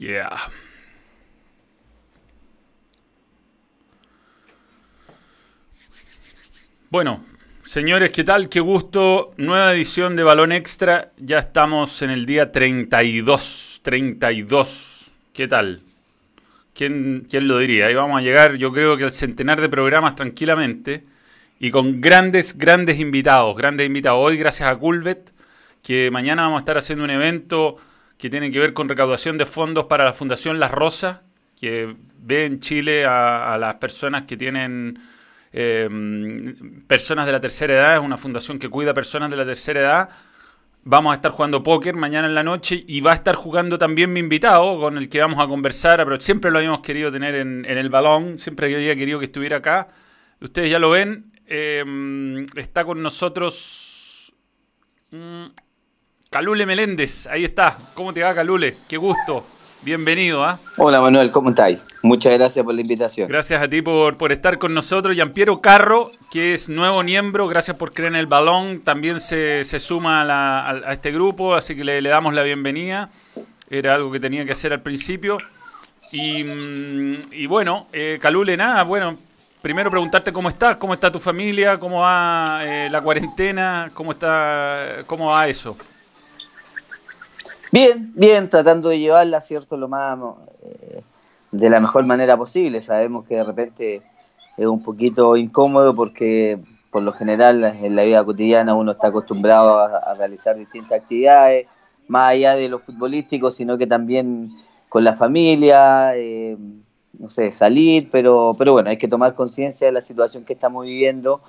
Yeah. Bueno, señores, ¿qué tal? Qué gusto. Nueva edición de Balón Extra. Ya estamos en el día 32. 32. ¿Qué tal? ¿Quién, quién lo diría? Ahí vamos a llegar, yo creo que al centenar de programas tranquilamente y con grandes, grandes invitados. Grandes invitados. Hoy, gracias a Culvet, que mañana vamos a estar haciendo un evento que tiene que ver con recaudación de fondos para la Fundación Las Rosas, que ve en Chile a, las personas que tienen eh, personas de la tercera edad, es una fundación que cuida personas de la tercera edad. Vamos a estar jugando póker mañana en la noche y va a estar jugando también mi invitado con el que vamos a conversar, pero siempre lo habíamos querido tener en, el balón, siempre había querido que estuviera acá. Ustedes ya lo ven, eh, está con nosotros mm, Calule Meléndez, ahí está. ¿Cómo te va Calule? Qué gusto. Bienvenido, ¿ah? Hola Manuel, ¿cómo estáis? Muchas gracias por la invitación. Gracias a ti por, por estar con nosotros. Giampiero Carro, que es nuevo miembro, gracias por creer en el balón, también se, se suma a, la- a- a este grupo, así que le, le damos la bienvenida. Era algo que tenía que hacer al principio. Y, mm, y bueno, eh, Calule, nada, bueno, primero preguntarte cómo estás, cómo está tu familia, cómo va eh, la cuarentena, cómo está, cómo va eso. Bien, bien, tratando de llevarla, ¿cierto? Lo más eh, de la mejor manera posible. Sabemos que de repente es un poquito incómodo porque por lo general en la vida cotidiana uno está acostumbrado a, realizar distintas actividades, más allá de lo futbolístico, sino que también con la familia, eh, no sé, salir, pero, pero bueno, hay que tomar conciencia de la situación que estamos viviendo,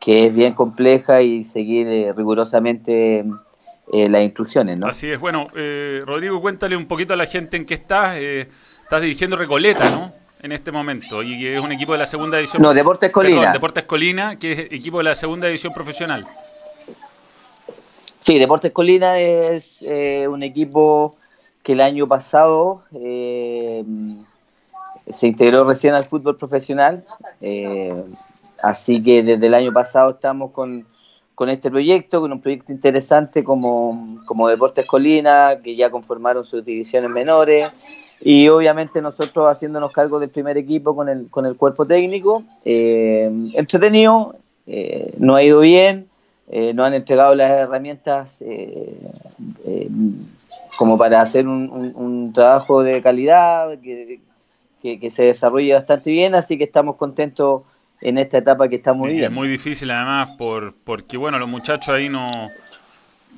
que es bien compleja y seguir eh, rigurosamente eh, las instrucciones, ¿no? Así es. Bueno, eh, Rodrigo, cuéntale un poquito a la gente en qué estás. Eh, estás dirigiendo Recoleta, ¿no? En este momento. Y que es un equipo de la segunda división. No, Deportes Colina. Perdón, Deportes Colina, que es equipo de la segunda división profesional. Sí, Deportes Colina es eh, un equipo que el año pasado se integró recién al fútbol profesional. así que desde el año pasado estamos con, con este proyecto, con un proyecto interesante como, como Deportes Colina, que ya conformaron sus divisiones menores. Y obviamente nosotros haciéndonos cargo del primer equipo con el, con el cuerpo técnico. eh, entretenido, eh, no ha ido bien, eh, nos han entregado las herramientas eh, eh, como para hacer un, un- un trabajo de calidad que, que- que se desarrolle bastante bien, así que estamos contentos en esta etapa que estamos Es viviendo. muy difícil además por, porque, bueno, los muchachos ahí no...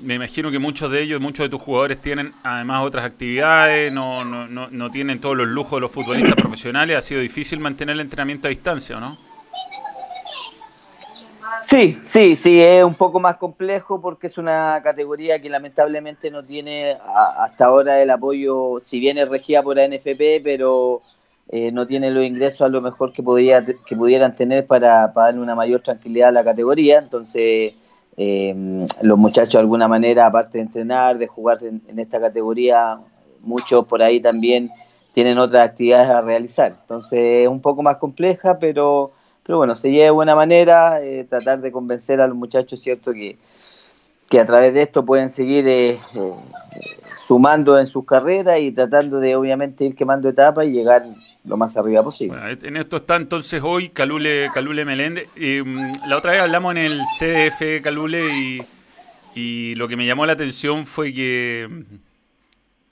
Me imagino que muchos de ellos, muchos de tus jugadores tienen además otras actividades, no, no, no, no tienen todos los lujos de los futbolistas profesionales. Ha sido difícil mantener el entrenamiento a distancia, ¿o no? Sí, sí, sí, es un poco más complejo porque es una categoría que lamentablemente no tiene a- hasta ahora el apoyo, si bien es regida por ANFP, pero eh, no tiene los ingresos a lo mejor que, podría, que pudieran tener para, para darle una mayor tranquilidad a la categoría. Entonces, eh, los muchachos de alguna manera, aparte de entrenar, de jugar en, en esta categoría, muchos por ahí también tienen otras actividades a realizar. Entonces, es un poco más compleja, pero pero bueno, se lleva de buena manera, eh, tratar de convencer a los muchachos, ¿cierto? Que, que a través de esto pueden seguir eh, eh, sumando en sus carreras y tratando de obviamente ir quemando etapas y llegar lo más arriba posible. Bueno, en esto está entonces hoy Calule, Calule Meléndez. Eh, la otra vez hablamos en el CDF Calule y, y lo que me llamó la atención fue que,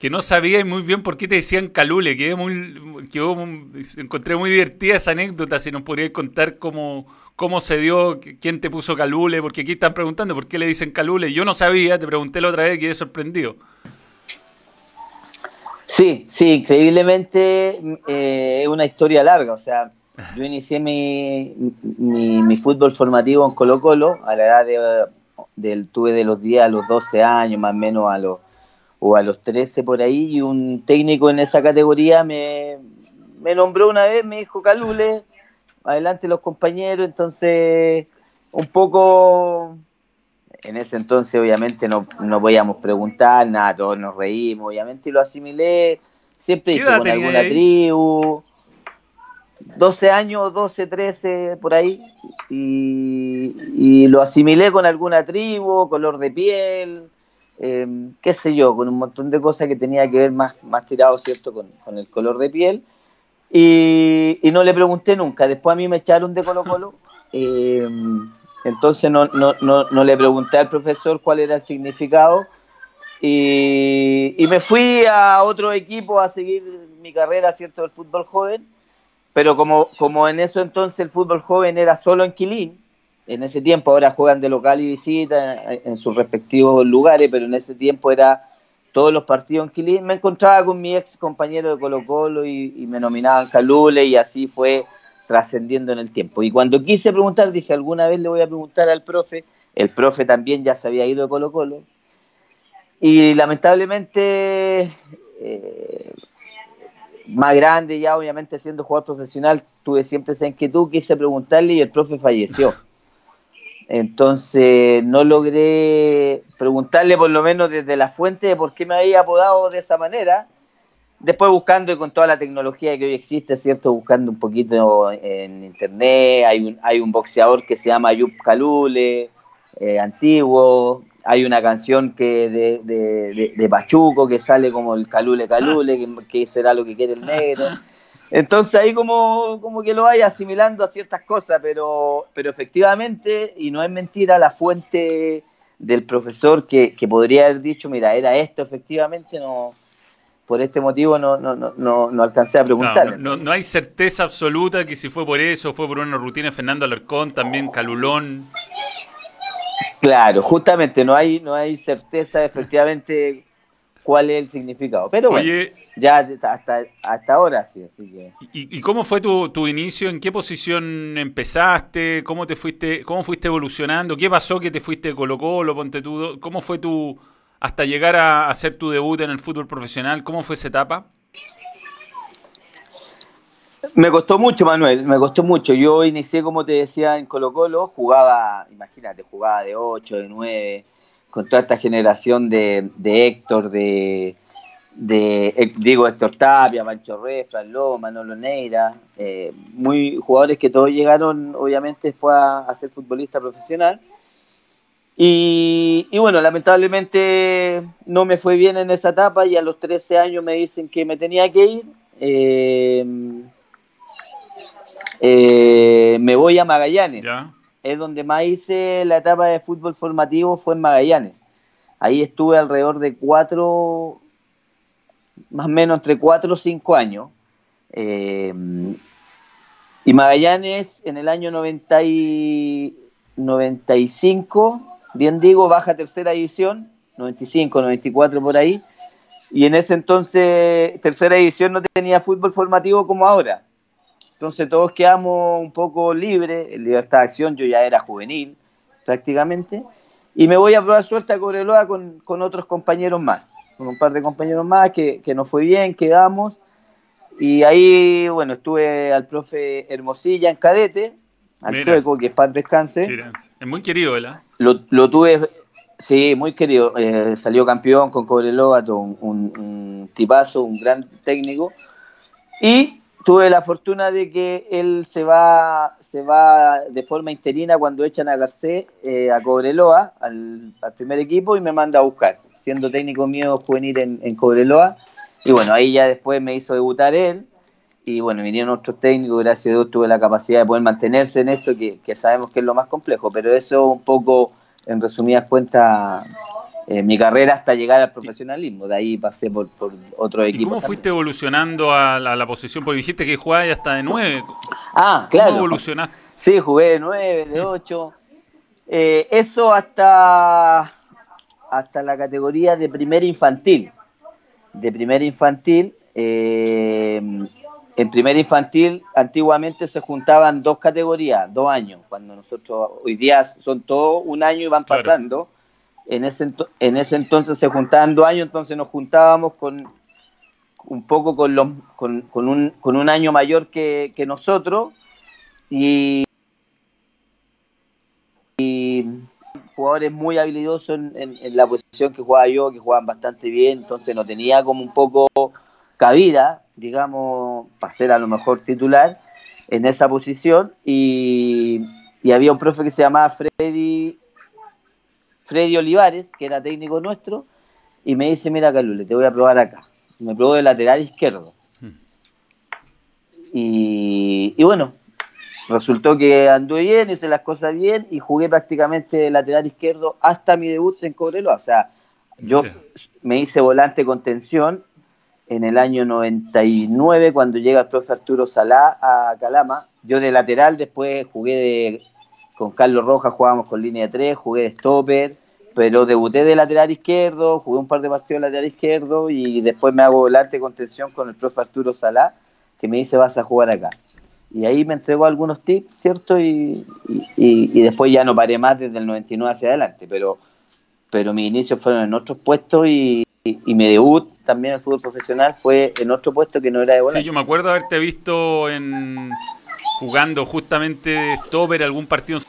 que no sabía muy bien por qué te decían Calule. Quedé muy, encontré muy divertida esa anécdota. Si nos podrías contar cómo, cómo se dio, quién te puso Calule, porque aquí están preguntando por qué le dicen Calule. Yo no sabía, te pregunté la otra vez quedé sorprendido. Sí, sí, increíblemente eh, es una historia larga. O sea, yo inicié mi, mi, mi fútbol formativo en Colo Colo a la edad de, del, tuve de los 10 a los 12 años, más o menos a los, o a los 13 por ahí, y un técnico en esa categoría me, me nombró una vez, me dijo Calule, adelante los compañeros, entonces un poco en ese entonces obviamente no, no podíamos preguntar nada, todos nos reímos, obviamente, y lo asimilé, siempre ¿Qué dije con alguna ahí? tribu, 12 años, 12, 13, por ahí, y, y lo asimilé con alguna tribu, color de piel, em, qué sé yo, con un montón de cosas que tenía que ver más, más tirado, ¿cierto?, con, con el color de piel. Y, y, no le pregunté nunca. Después a mí me echaron de Colo Colo. Eh, entonces no, no, no, no, le pregunté al profesor cuál era el significado. Y, y, me fui a otro equipo a seguir mi carrera, ¿cierto?, del fútbol joven. Pero como, como en eso entonces el fútbol joven era solo en Quilín, en ese tiempo ahora juegan de local y visita en, en sus respectivos lugares, pero en ese tiempo era todos los partidos en Quilín, me encontraba con mi ex compañero de Colo Colo y, y me nominaban Calule y así fue trascendiendo en el tiempo. Y cuando quise preguntar, dije, alguna vez le voy a preguntar al profe, el profe también ya se había ido de Colo Colo, y lamentablemente, eh, más grande ya, obviamente siendo jugador profesional, tuve siempre esa inquietud, quise preguntarle y el profe falleció. Entonces no logré preguntarle por lo menos desde la fuente de por qué me había apodado de esa manera. Después buscando y con toda la tecnología que hoy existe, ¿cierto? Buscando un poquito en internet, hay un, hay un boxeador que se llama Yup Calule, eh, antiguo, hay una canción que de, de, Pachuco que sale como el Calule Calule, que, que será lo que quiere el negro. Entonces ahí como, como que lo vaya asimilando a ciertas cosas, pero, pero efectivamente, y no es mentira, la fuente del profesor que, que podría haber dicho, mira, era esto, efectivamente, no por este motivo no, no, no, no alcancé a preguntarle. No, no, hay certeza absoluta que si fue por eso, fue por una rutina de Fernando Alarcón, también Calulón. Claro, justamente no hay, no hay certeza efectivamente cuál es el significado. Pero bueno, Oye, ya hasta, hasta ahora sí. Así que... ¿Y, ¿Y, cómo fue tu, tu, inicio? ¿En qué posición empezaste? ¿Cómo te fuiste, cómo fuiste evolucionando? ¿Qué pasó que te fuiste Colo Colo, Ponte tú? ¿Cómo fue tu hasta llegar a hacer tu debut en el fútbol profesional? ¿Cómo fue esa etapa? Me costó mucho, Manuel, me costó mucho. Yo inicié, como te decía, en Colo Colo, jugaba, imagínate, jugaba de 8, de 9, con toda esta generación de, de Héctor, de, de, digo, Héctor Tapia, Mancho Refra, Loma, Manolo Neira, eh, muy jugadores que todos llegaron, obviamente, fue a, ser futbolista profesional. Y, bueno, lamentablemente no me fue bien en esa etapa y a los 13 años me dicen que me tenía que ir. Eh, eh, me voy a Magallanes. Es donde más hice la etapa de fútbol formativo, fue en Magallanes. Ahí estuve alrededor de cuatro, más o menos entre cuatro o cinco años. Eh, y Magallanes en el año 90 y 95, bien digo, baja tercera división, 95, 94 por ahí. Y en ese entonces, tercera división no tenía fútbol formativo como ahora. Entonces todos quedamos un poco libres, en libertad de acción, yo ya era juvenil prácticamente, y me voy a probar suerte a Cobreloa con, con otros compañeros más, con un par de compañeros más que, que nos fue bien, quedamos, y ahí, bueno, estuve al profe Hermosilla en cadete, al Mira. Chueco, que es paz descanse. Es muy querido, ¿verdad? Lo, lo tuve, sí, muy querido, eh, salió campeón con Cobreloa, un, un, un tipazo, un gran técnico, y tuve la fortuna de que él se va, se va de forma interina cuando echan a Garcés eh, a Cobreloa, al, primer equipo, y me manda a buscar, siendo técnico mío juvenil en, en, Cobreloa. Y bueno, ahí ya después me hizo debutar él. Y bueno, vinieron otros técnicos, gracias a Dios tuve la capacidad de poder mantenerse en esto, que, que sabemos que es lo más complejo. Pero eso un poco, en resumidas cuentas, eh, mi carrera hasta llegar al profesionalismo. De ahí pasé por, por otro equipo. ¿Y cómo fuiste evolucionando a la, a la, posición? Porque dijiste que jugabas hasta de 9. Ah, claro. ¿Cómo evolucionaste? Sí, jugué de 9, de 8. Eh, eso hasta, hasta la categoría de primera infantil. De primera infantil. Eh, en primera infantil antiguamente se juntaban dos categorías, dos años. Cuando nosotros hoy día son todos un año y van pasando. Claro en ese, en ese entonces se juntaban dos años, entonces nos juntábamos con un poco con, los, con, con, un, con un año mayor que, que nosotros y, y, jugadores muy habilidosos en, la posición que jugaba yo, que jugaban bastante bien, entonces no tenía como un poco cabida, digamos, para ser a lo mejor titular en esa posición y, y había un profe que se llamaba Freddy Freddy Olivares, que era técnico nuestro, y me dice, mira Calule, te voy a probar acá. Me probó de lateral izquierdo. Hmm. Y, y, bueno, resultó que anduve bien, hice las cosas bien y jugué prácticamente de lateral izquierdo hasta mi debut en Cobreloa. O sea, yo me hice volante con tensión en el año 99 cuando llega el profe Arturo Salá a Calama. Yo de lateral, después jugué de, con Carlos Rojas, jugábamos con línea de 3, jugué de stopper, pero debuté de lateral izquierdo, jugué un par de partidos de lateral izquierdo y después me hago volante con tensión con el profe Arturo Salá, que me dice vas a jugar acá. Y ahí me entregó algunos tips, ¿cierto? Y, y, después ya no paré más desde el 99 hacia adelante, pero, pero mis inicios fueron en otros puestos y, y, mi debut también en el fútbol profesional fue en otro puesto que no era de volante. Sí, yo me acuerdo haberte visto en jugando justamente stopper algún partido.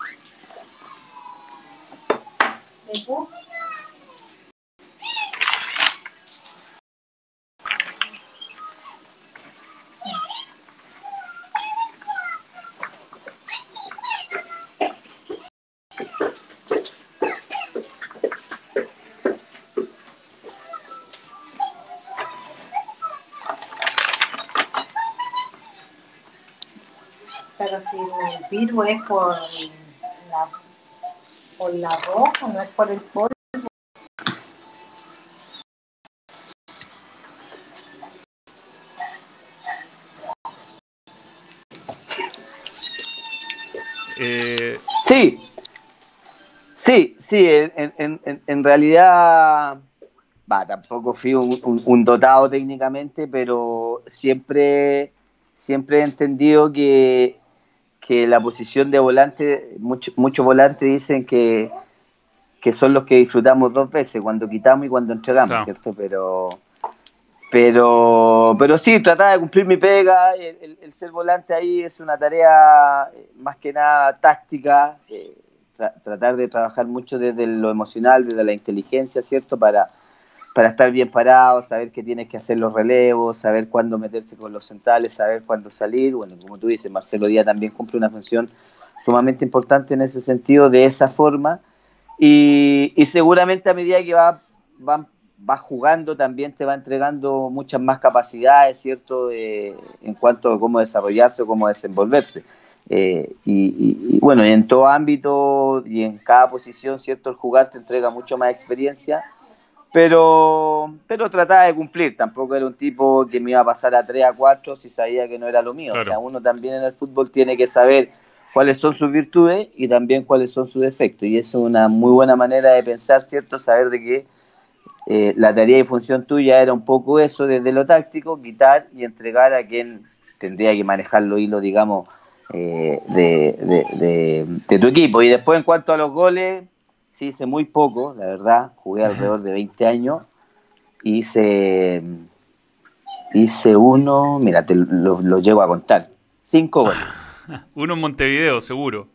Virus es por la, por la roja, no es por el polvo. Eh... Sí, sí, sí, en, en, en realidad, va, tampoco fui un, un, un, dotado técnicamente, pero siempre, siempre he entendido que que la posición de volante, muchos volantes dicen que, que son los que disfrutamos dos veces, cuando quitamos y cuando entregamos, ¿cierto? Pero, pero, pero sí, tratar de cumplir mi pega, el, ser volante ahí es una tarea eh, más que nada táctica, eh, tratar de trabajar mucho desde lo emocional, desde la inteligencia, ¿cierto? Para, para estar bien parado, saber que tienes que hacer los relevos, saber cuándo meterse con los centrales, saber cuándo salir. Bueno, como tú dices, Marcelo Díaz también cumple una función sumamente importante en ese sentido, de esa forma. Y, seguramente a medida que va, va, jugando también te va entregando muchas más capacidades, ¿cierto? en cuanto a cómo desarrollarse o cómo desenvolverse. Eh, y, y, bueno, en todo ámbito y en cada posición, ¿cierto? El jugar te entrega mucho más experiencia pero, pero trataba de cumplir, tampoco era un tipo que me iba a pasar a 3 a 4 si sabía que no era lo mío. O sea, uno también en el fútbol tiene que saber cuáles son sus virtudes y también cuáles son sus defectos. Y eso es una muy buena manera de pensar, ¿cierto? Saber de que eh, la tarea y función tuya era un poco eso desde lo táctico, quitar y entregar a quien tendría que manejar los hilos, digamos, eh, de, de tu equipo. Y después en cuanto a los goles, sí hice muy poco, la verdad, jugué alrededor de 20 años, hice, hice uno, mira, te lo, llego a contar, cinco goles. uno en Montevideo, seguro.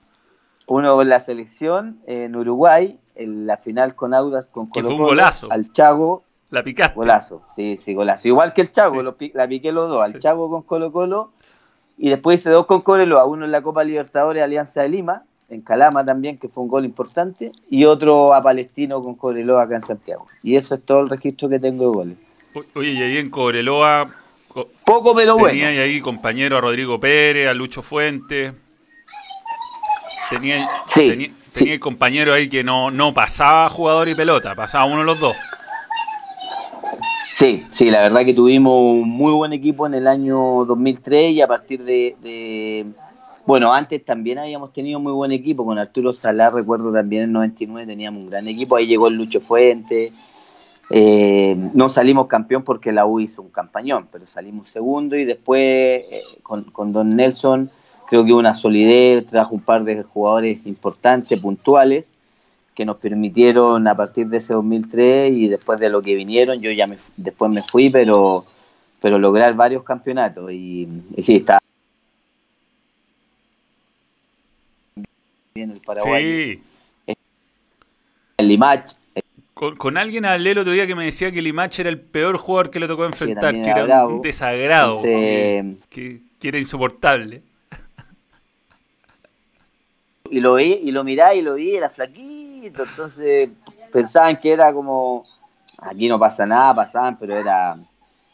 Uno con la selección en Uruguay, en la final con Audas, con Colo, que fue un golazo. al Chago. La picaste. Golazo, sí, sí, golazo. Igual que el Chago, la piqué los dos, al Chago con Colo Colo, y después hice dos con Coreloa, uno en la Copa Libertadores Alianza de Lima, en Calama también, que fue un gol importante, y otro a Palestino con Cobreloa acá en Santiago. Y eso es todo el registro que tengo de goles. Oye, y ahí en Cobreloa... Poco pero bueno. Tenía ahí compañero a Rodrigo Pérez, a Lucho Fuentes. Tenía, sí, tenía, compañero ahí que no, no pasaba jugador y pelota, pasaba uno de los dos. Sí, sí, la verdad que tuvimos un muy buen equipo en el año 2003 y a partir de bueno, antes también habíamos tenido muy buen equipo, con Arturo Salá, recuerdo también en 99 teníamos un gran equipo, ahí llegó el Lucho Fuente, eh, no salimos campeón porque la U hizo un campañón, pero salimos segundo y después eh, con, Don Nelson creo que hubo una solidez, trajo un par de jugadores importantes, puntuales, que nos permitieron a partir de ese 2003 y después de lo que vinieron, yo ya me, después me fui, pero, pero lograr varios campeonatos y, y sí, está el Paraguay. El Limach. Con, alguien hablé el otro día que me decía que Limach era el peor jugador que le tocó enfrentar, que era un desagrado, que, era insoportable. Y lo vi, y lo mirá y lo vi, era flaquito, entonces pensaban que era como aquí no pasa nada, pasaban, pero era,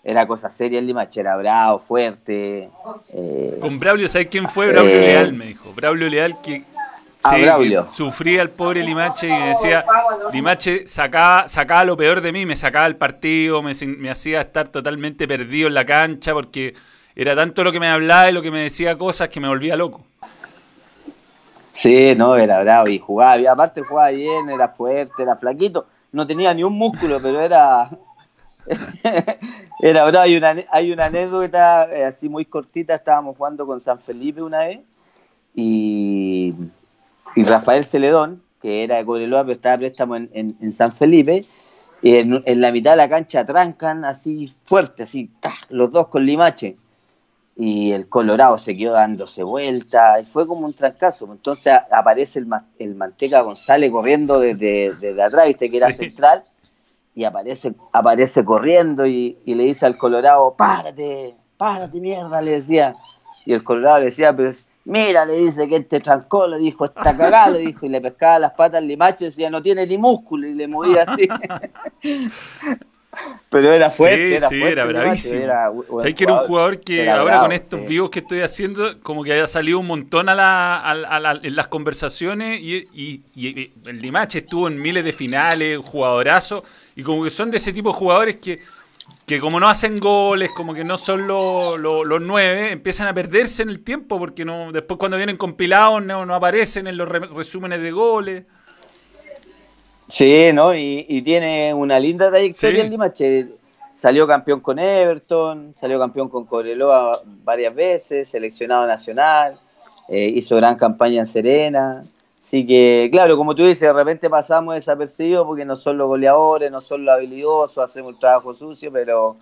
era cosa seria el Limache, era bravo, fuerte. Eh, Con Braulio, ¿sabes quién fue? Braulio eh, Leal, me dijo. Braulio Leal que, ah, sufría el pobre Limache y me decía, Limache sacaba, sacaba lo peor de mí, me sacaba el partido, me, me hacía estar totalmente perdido en la cancha porque era tanto lo que me hablaba y lo que me decía cosas que me volvía loco. Sí, no, era bravo y jugaba, aparte jugaba bien, era fuerte, era flaquito, no tenía ni un músculo, pero era era bravo. Hay una, hay una anécdota eh, así muy cortita, estábamos jugando con San Felipe una vez y, y Rafael Celedón, que era de Cobreloa, pero estaba préstamo en, en, San Felipe, y en, en, la mitad de la cancha trancan así fuerte, así, los dos con Limache y el Colorado se quedó dándose vuelta, y fue como un trancazo. Entonces aparece el, el Manteca González corriendo desde, desde atrás, viste que era central, y aparece, aparece corriendo y, le dice al Colorado, párate, párate mierda, le decía. Y el Colorado le decía, pero mira, le dice que este trancó, le dijo, está cagado, le dijo, y le pescaba las patas al limache, decía, no tiene ni músculo, y le movía así. Pero era fuerte. Sí, sí, era bravísimo. ¿Sabes que era un jugador que ahora con estos vivos que estoy haciendo, como que haya salido un montón a la, en las conversaciones y, y, el Limache estuvo en miles de finales, jugadorazo, y como que son de ese tipo de jugadores que, que como no hacen goles, como que no son los, los, nueve, empiezan a perderse en el tiempo porque no después cuando vienen compilados no, no aparecen en los resúmenes de goles. Sí, ¿no? Y, tiene una linda trayectoria en Limache. Salió campeón con Everton, salió campeón con Cobreloa varias veces, seleccionado nacional, eh, hizo gran campaña en Serena. Así que, claro, como tú dices, de repente pasamos desapercibidos porque no son los goleadores, no son los habilidosos, hacemos un trabajo sucio, pero,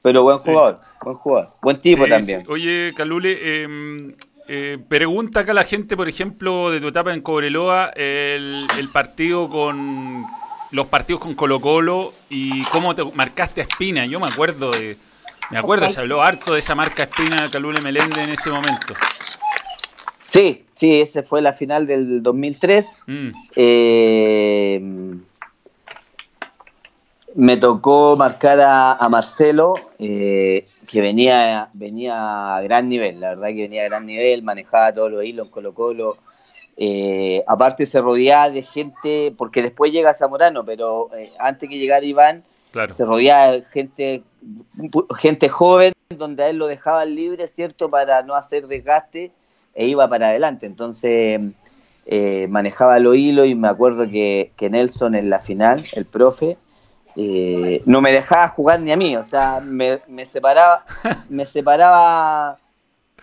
pero buen jugador, buen jugador, buen tipo también. Oye, Calule, eh, eh, pregunta acá la gente, por ejemplo, de tu etapa en Cobreloa, el, partido con los partidos con Colo Colo y cómo te marcaste a Espina. Yo me acuerdo de, me acuerdo, se habló harto de esa marca Espina Calule Melende en ese momento. Sí, sí, ese fue la final del 2003. Mm. Eh, me tocó marcar a, Marcelo. Eh, que venía, venía a gran nivel, la verdad que venía a gran nivel, manejaba todos los hilos en Colo Colo. Eh, aparte se rodeaba de gente, porque después llega Zamorano, pero eh, antes que llegara Iván, se rodeaba de gente, gente joven, donde a él lo dejaban libre, ¿cierto? Para no hacer desgaste e iba para adelante. Entonces eh, manejaba los hilos y me acuerdo que, que Nelson en la final, el profe, eh, no me dejaba jugar ni a mí, o sea, me, separaba, me separaba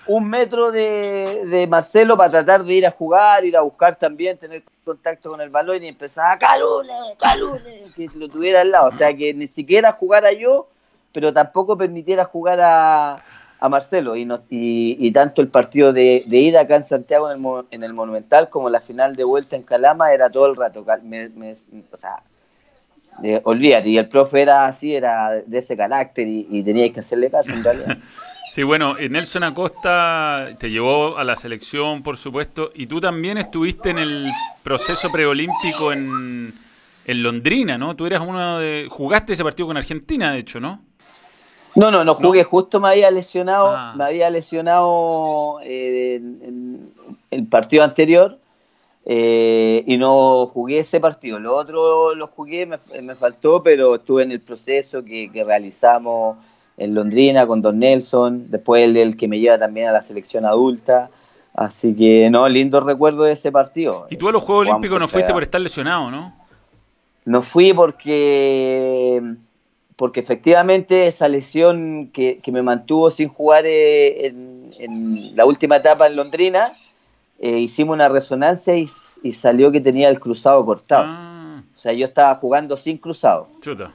un metro de, Marcelo para tratar de ir a jugar, ir a buscar también, tener contacto con el balón y empezaba, Calule, Calule, que lo tuviera al lado, o sea, que ni siquiera jugara yo, pero tampoco permitiera jugar a, Marcelo y, y, tanto el partido de, ida acá en Santiago en el, en el, Monumental como la final de vuelta en Calama era todo el rato, o sea, olvídate, y el profe era así, era de ese carácter y, y teníais que hacerle caso en realidad. Sí, bueno, eh, Nelson Acosta te llevó a la selección, por supuesto, y tú también estuviste en el proceso preolímpico en, en Londrina, ¿no? Tú eras uno de... Jugaste ese partido con Argentina, de hecho, ¿no? No, no, no jugué, justo me había lesionado, ah. me había lesionado eh, en el partido anterior eh, y no jugué ese partido. Lo otro lo jugué, me, me faltó, pero estuve en el proceso que, realizamos en Londrina con Don Nelson, después el, el, que me lleva también a la selección adulta. Así que, no, lindo recuerdo de ese partido. ¿Y tú a los Juegos Olímpicos no fuiste por estar lesionado, no? No fui porque, porque efectivamente esa lesión que, que me mantuvo sin jugar eh, en, en la última etapa en Londrina, eh, hicimos una resonancia y, salió que tenía el cruzado cortado. Ah. O sea, yo estaba jugando sin cruzado. Chuta.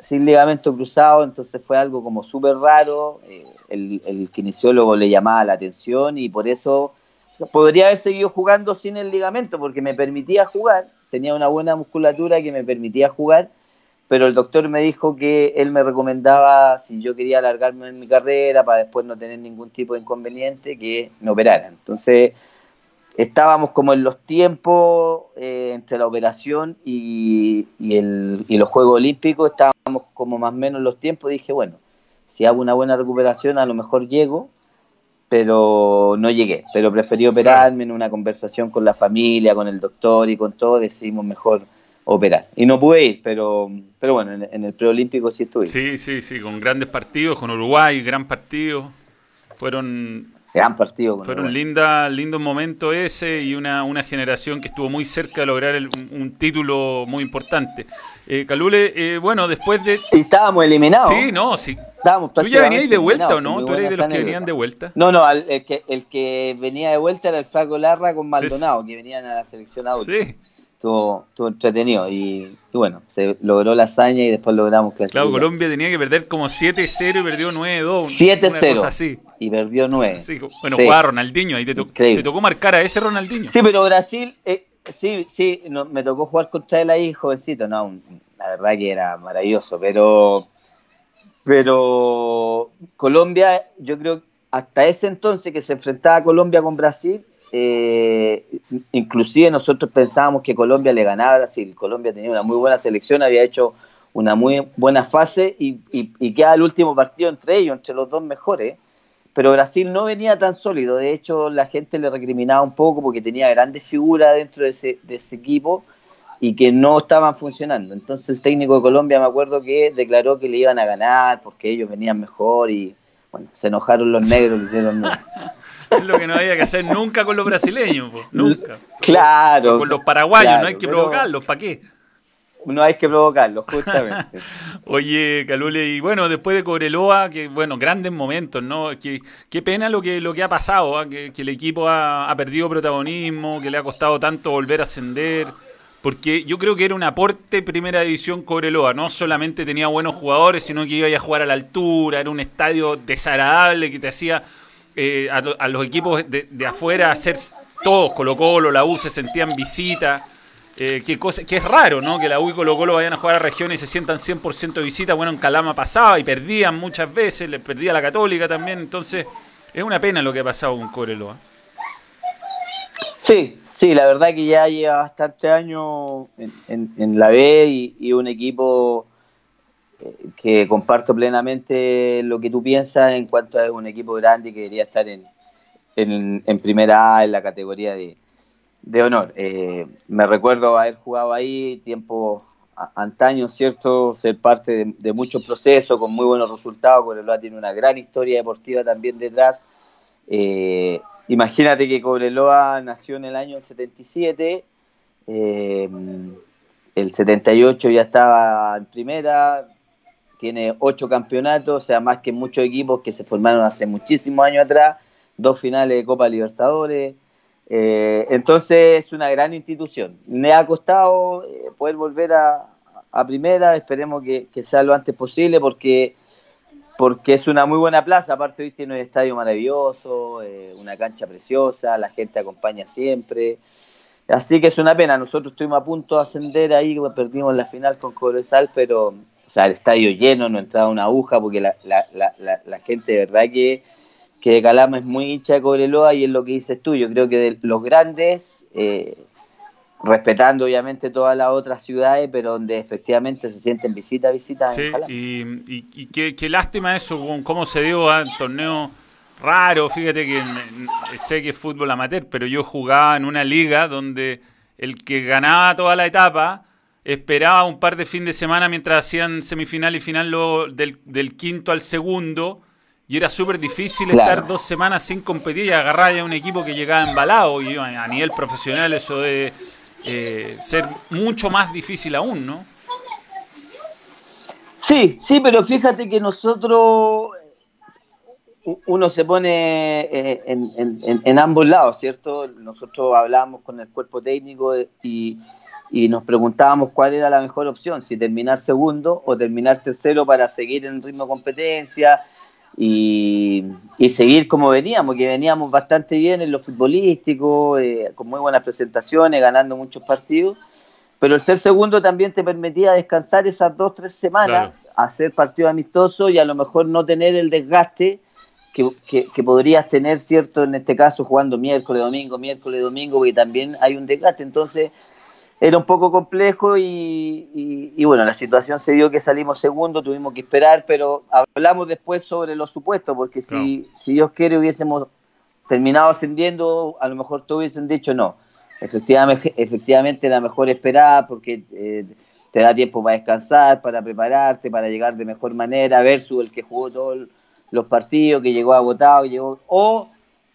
Sin, ligamento cruzado, entonces fue algo como súper raro. Eh, el, el, kinesiólogo le llamaba la atención y por eso podría haber seguido jugando sin el ligamento porque me permitía jugar, tenía una buena musculatura que me permitía jugar, pero el doctor me dijo que él me recomendaba, si yo quería alargarme en mi carrera para después no tener ningún tipo de inconveniente, que me operara. Entonces, estábamos como en los tiempos eh, entre la operación y, los Juegos Olímpicos, estábamos como más o menos en los tiempos. dije, bueno, si hago una buena recuperación, a lo mejor llego, pero no llegué. Pero preferí operarme en una conversación con la familia, con el doctor y con todo, decidimos mejor operar. Y no pude ir, pero, pero bueno, en, el preolímpico sí estuve. Sí, sí, sí, con grandes partidos, con Uruguay, gran partido. Fueron gran partido. Con Fueron linda, lindo momento ese y una, una generación que estuvo muy cerca de lograr un, título muy importante. Eh, Calule, eh, bueno, después de... Y estábamos eliminados. Sí, no, sí. Estábamos ¿Tú ya venías de vuelta o no? ¿Tú eres de los que venían de vuelta? No, no, el, que, el que venía de vuelta era el Flaco Larra con Maldonado, que venían a la selección adulta. Sí estuvo, entretenido y, bueno, se logró la hazaña y después logramos que Claro, Colombia tenía que perder como 7-0 y perdió 9-2. 7-0. así. Y perdió 9. bueno, jugaba Ronaldinho, ahí te, tocó marcar a ese Ronaldinho. Sí, pero Brasil, eh, sí, sí, me tocó jugar contra él ahí, jovencito, no, la verdad que era maravilloso, pero, pero Colombia, yo creo, hasta ese entonces que se enfrentaba Colombia con Brasil, eh, inclusive nosotros pensábamos que Colombia le ganaba a Brasil. Colombia tenía una muy buena selección, había hecho una muy buena fase y, y, queda el último partido entre ellos, entre los dos mejores. Pero Brasil no venía tan sólido, de hecho la gente le recriminaba un poco porque tenía grandes figuras dentro de ese, de ese equipo y que no estaban funcionando. Entonces el técnico de Colombia me acuerdo que declaró que le iban a ganar porque ellos venían mejor y bueno, se enojaron los negros, hicieron es lo que no había que hacer nunca con los brasileños, nunca. Claro. con los paraguayos, no hay que provocarlos, ¿para qué? No hay que provocarlos, justamente. Oye, Calule, y bueno, después de Cobreloa, que bueno, grandes momentos, ¿no? Qué, qué pena lo que, lo que ha pasado, ¿ah? que, el equipo ha, perdido protagonismo, que le ha costado tanto volver a ascender porque yo creo que era un aporte primera división Cobreloa, no solamente tenía buenos jugadores, sino que iba a jugar a la altura, era un estadio desagradable que te hacía eh, a, los equipos de, afuera hacer todos, Colo Colo, la U se sentían visita. Eh, que, cosa, que es raro, ¿no? Que la U y Colo Colo vayan a jugar a regiones y se sientan 100% de visita. Bueno, en Calama pasaba y perdían muchas veces, le perdía la Católica también. Entonces, es una pena lo que ha pasado con Cobreloa. Sí, sí, la verdad que ya lleva bastante años en, la B y un equipo que comparto plenamente lo que tú piensas en cuanto a un equipo grande que debería estar en, en, primera A, en la categoría de, de honor. Eh, me recuerdo haber jugado ahí tiempo antaño, ¿cierto? Ser parte de, muchos procesos con muy buenos resultados. Cobreloa tiene una gran historia deportiva también detrás. Eh, imagínate que Cobreloa nació en el año 77. Eh, el 78 ya estaba en primera, tiene ocho campeonatos, o sea, más que muchos equipos que se formaron hace muchísimos años atrás, dos finales de Copa Libertadores. Eh, entonces es una gran institución. Me ha costado eh, poder volver a, primera, esperemos que, sea lo antes posible porque, porque es una muy buena plaza, aparte hoy tiene un estadio maravilloso, eh, una cancha preciosa, la gente acompaña siempre. Así que es una pena, nosotros estuvimos a punto de ascender ahí, perdimos la final con Cobresal, pero o sea, el estadio lleno, no entraba una aguja, porque la, la, la, la gente de verdad que, que de Calama es muy hincha de Cobreloa y es lo que dices tú. Yo creo que de los grandes, eh, respetando obviamente todas las otras ciudades, pero donde efectivamente se sienten visita visita sí, Y, y, qué, lástima eso, cómo se dio a un torneo raro. Fíjate que sé que es fútbol amateur, pero yo jugaba en una liga donde el que ganaba toda la etapa esperaba un par de fin de semana mientras hacían semifinal y final lo, del, quinto al segundo. Y era súper difícil estar dos semanas sin competir y agarrar a un equipo que llegaba embalado. Y a nivel profesional eso de eh, ser mucho más difícil aún, ¿no? Sí, sí, pero fíjate que nosotros, uno se pone eh, en, en ambos lados, ¿cierto? Nosotros hablamos con el cuerpo técnico y y nos preguntábamos cuál era la mejor opción, si terminar segundo o terminar tercero para seguir en ritmo de competencia y, seguir como veníamos, que veníamos bastante bien en lo futbolístico, eh, con muy buenas presentaciones, ganando muchos partidos, pero el ser segundo también te permitía descansar esas dos, tres semanas, hacer partidos amistosos y a lo mejor no tener el desgaste que, podrías tener, ¿cierto? En este caso, jugando miércoles, domingo, miércoles, domingo, porque también hay un desgaste. Entonces, era un poco complejo y, bueno, la situación se dio que salimos segundo, tuvimos que esperar, pero hablamos después sobre los supuestos, porque si, si Dios quiere hubiésemos terminado ascendiendo, a lo mejor todos hubiesen dicho no. Efectivamente, efectivamente la mejor esperada porque eh, te da tiempo para descansar, para prepararte, para llegar de mejor manera, versus el que jugó todos los partidos, que llegó agotado, llegó, o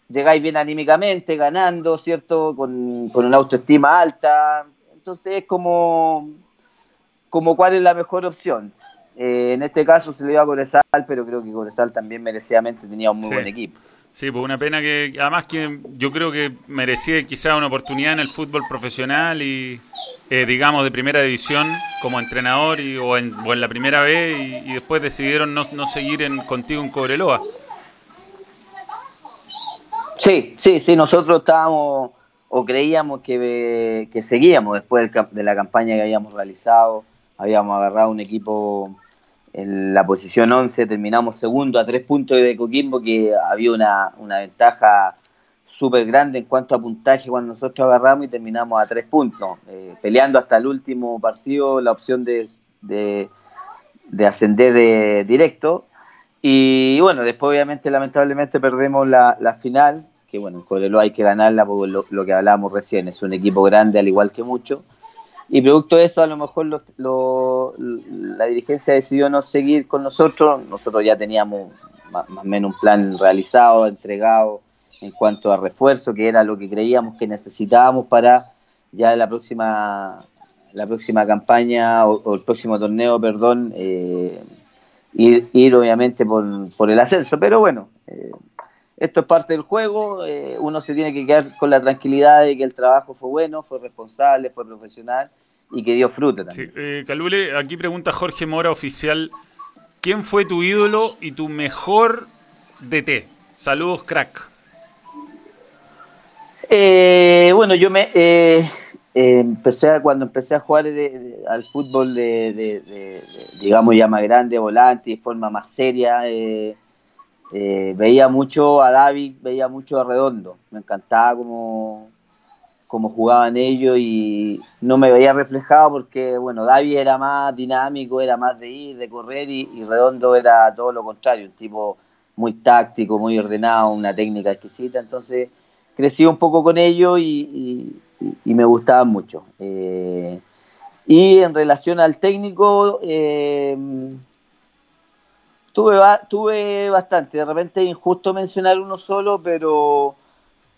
llegáis bien anímicamente, ganando, ¿cierto? Con, con una autoestima alta, entonces es como, como cuál es la mejor opción. Eh, en este caso se le dio a Corezal, pero creo que Corezal también merecidamente tenía un muy buen equipo. Sí, pues una pena que, además que yo creo que merecía quizá una oportunidad en el fútbol profesional y, eh, digamos, de primera división como entrenador y, o, en, la primera vez y, después decidieron no, no seguir en, contigo en Cobreloa. Sí, sí, sí, nosotros estábamos o creíamos que, seguíamos después de la campaña que habíamos realizado. Habíamos agarrado un equipo en la posición 11, terminamos segundo a tres puntos de Coquimbo, que había una, ventaja súper grande en cuanto a puntaje cuando nosotros agarramos y terminamos a tres puntos, eh, peleando hasta el último partido la opción de, de, ascender de directo. Y bueno, después obviamente lamentablemente perdemos la final, que bueno, en Cobreloa hay que ganarla porque lo, que hablábamos recién, es un equipo grande al igual que mucho. Y producto de eso, a lo mejor la dirigencia decidió no seguir con nosotros. Nosotros ya teníamos más, o menos un plan realizado, entregado en cuanto a refuerzo, que era lo que creíamos que necesitábamos para ya la próxima la próxima campaña o, el próximo torneo, perdón, eh, ir, obviamente por, por el ascenso. Pero bueno, eh, esto es parte del juego, eh, uno se tiene que quedar con la tranquilidad de que el trabajo fue bueno, fue responsable, fue profesional y que dio fruto también. Sí, eh, Calule, aquí pregunta Jorge Mora, oficial, ¿quién fue tu ídolo y tu mejor DT? Saludos, crack. Eh, bueno, yo me empecé cuando empecé a jugar al fútbol de, digamos ya más grande, volante, de forma más seria. Eh, veía mucho a David, veía mucho a Redondo, me encantaba como, como jugaban ellos y no me veía reflejado porque, bueno, David era más dinámico, era más de ir, de correr y, Redondo era todo lo contrario, un tipo muy táctico, muy ordenado, una técnica exquisita, entonces crecí un poco con ellos y, me gustaban mucho. Eh, y en relación al técnico, eh, Tuve, tuve bastante, de repente es injusto mencionar uno solo, pero,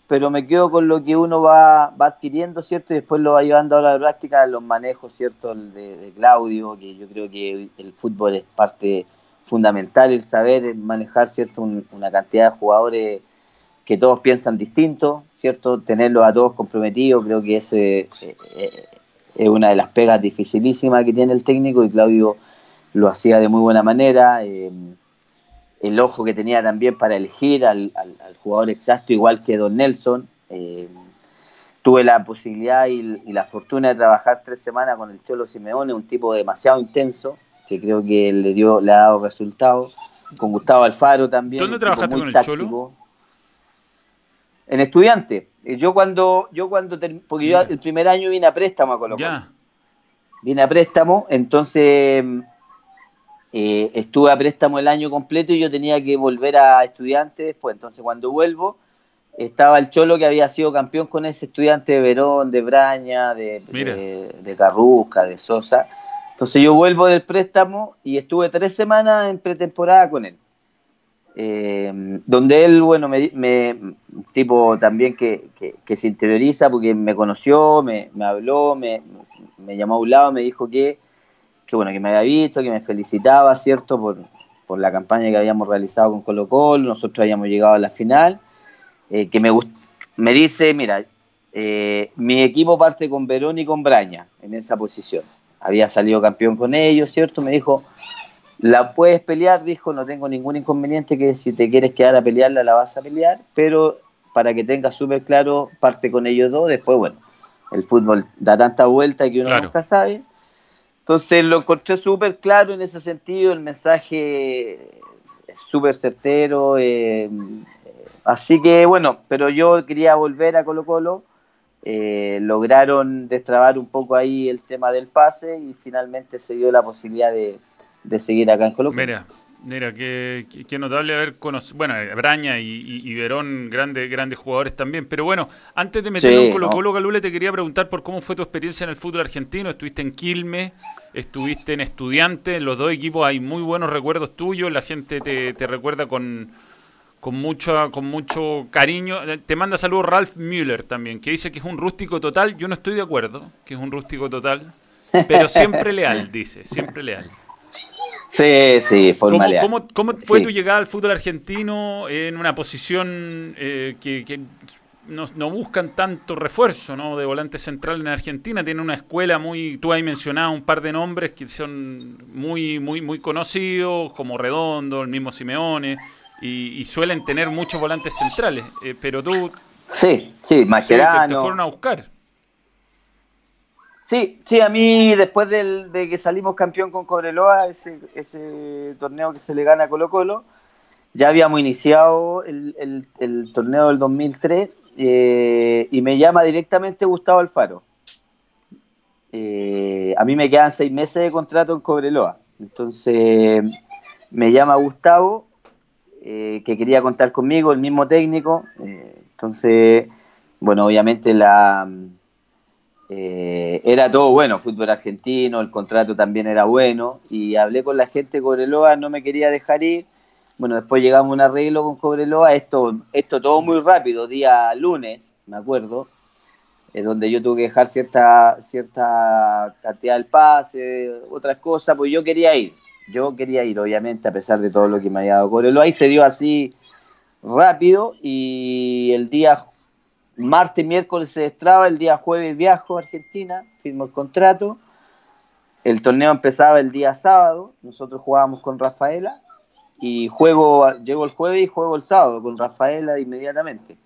pero me quedo con lo que uno va, va adquiriendo, ¿cierto? Y después lo va llevando a la práctica, los manejos, ¿cierto? El de, Claudio, que yo creo que el fútbol es parte fundamental, el saber manejar, ¿cierto? una cantidad de jugadores que todos piensan distinto, ¿cierto? Tenerlos a todos comprometidos, creo que ese eh, eh, es una de las pegas dificilísimas que tiene el técnico y Claudio lo hacía de muy buena manera. Eh, el ojo que tenía también para elegir al, jugador exacto, igual que Don Nelson. Eh, tuve la posibilidad y, la fortuna de trabajar tres semanas con el Cholo Simeone, un tipo demasiado intenso, que creo que le dio le ha dado resultados. Con Gustavo Alfaro también. ¿Dónde trabajaste con el Cholo? En estudiante. Yo cuando, yo cuando porque yo el primer año vine a préstamo a Colombia. Vine a préstamo, entonces eh, estuve a préstamo el año completo y yo tenía que volver a estudiante después. Entonces, cuando vuelvo, estaba el Cholo que había sido campeón con ese estudiante de Verón, de Braña, de, de, Carrusca, de Sosa. Entonces, yo vuelvo del préstamo y estuve tres semanas en pretemporada con él. Eh, donde él, bueno, me, me tipo también que, que, se interioriza porque me conoció, me, me habló, me, me llamó a un lado, me dijo que que bueno, que me había visto, que me felicitaba, ¿cierto? Por, por la campaña que habíamos realizado con Colo Colo, nosotros habíamos llegado a la final, eh, que me, me dice, mira, eh, mi equipo parte con Verón y con Braña en esa posición. Había salido campeón con ellos, ¿cierto? Me dijo, la puedes pelear, dijo, no tengo ningún inconveniente que si te quieres quedar a pelearla, la vas a pelear, pero para que tengas súper claro, parte con ellos dos, después, bueno, el fútbol da tanta vuelta que uno nunca sabe. Entonces lo encontré súper claro en ese sentido, el mensaje súper certero. Eh, así que bueno, pero yo quería volver a Colo Colo. Eh, lograron destrabar un poco ahí el tema del pase y finalmente se dio la posibilidad de, seguir acá en Colo Colo. Mira, mira, qué, notable haber conocido, bueno, Braña y, Verón, grandes, grandes jugadores también, pero bueno, antes de meternos en Colo Colo, Calule, te quería preguntar por cómo fue tu experiencia en el fútbol argentino, estuviste en Quilmes, estuviste en Estudiantes, en los dos equipos hay muy buenos recuerdos tuyos, la gente te, te recuerda con con mucho, con mucho cariño. Te manda saludos Ralph Müller también, que dice que es un rústico total. Yo no estoy de acuerdo, que es un rústico total, pero siempre leal, dice, siempre leal. Sí, sí, forma ¿Cómo. ¿cómo, cómo fue tu llegada al fútbol argentino en una posición eh, que, no, no, buscan tanto refuerzo ¿no? de volante central en Argentina? Tiene una escuela muy, tú has mencionado un par de nombres que son muy, muy, muy conocidos, como Redondo, el mismo Simeone y, suelen tener muchos volantes centrales, eh, pero tú... Sí, sí, Mascherano. te, fueron a buscar. Sí, sí, a mí después de que salimos campeón con Cobreloa, ese, ese torneo que se le gana a Colo Colo, ya habíamos iniciado el, torneo del 2003 eh, y me llama directamente Gustavo Alfaro. Eh, a mí me quedan seis meses de contrato en Cobreloa, entonces me llama Gustavo eh, que quería contar conmigo, el mismo técnico. Entonces, bueno, obviamente la eh, era todo bueno, fútbol argentino, el contrato también era bueno. Y hablé con la gente de Cobreloa, no me quería dejar ir. Bueno, después llegamos a un arreglo con Cobreloa, esto, esto todo muy rápido, día lunes, me acuerdo, donde yo tuve que dejar cierta, cierta cantidad del pase, otras cosas, pues yo quería ir yo quería ir, obviamente, a pesar de todo lo que me había dado Corelo. Ahí se dio así rápido y el día martes, miércoles se destraba, el día jueves viajo a Argentina, firmo el contrato. El torneo empezaba el día sábado, nosotros jugábamos con Rafaela y juego, llego el jueves y juego el sábado con Rafaela inmediatamente.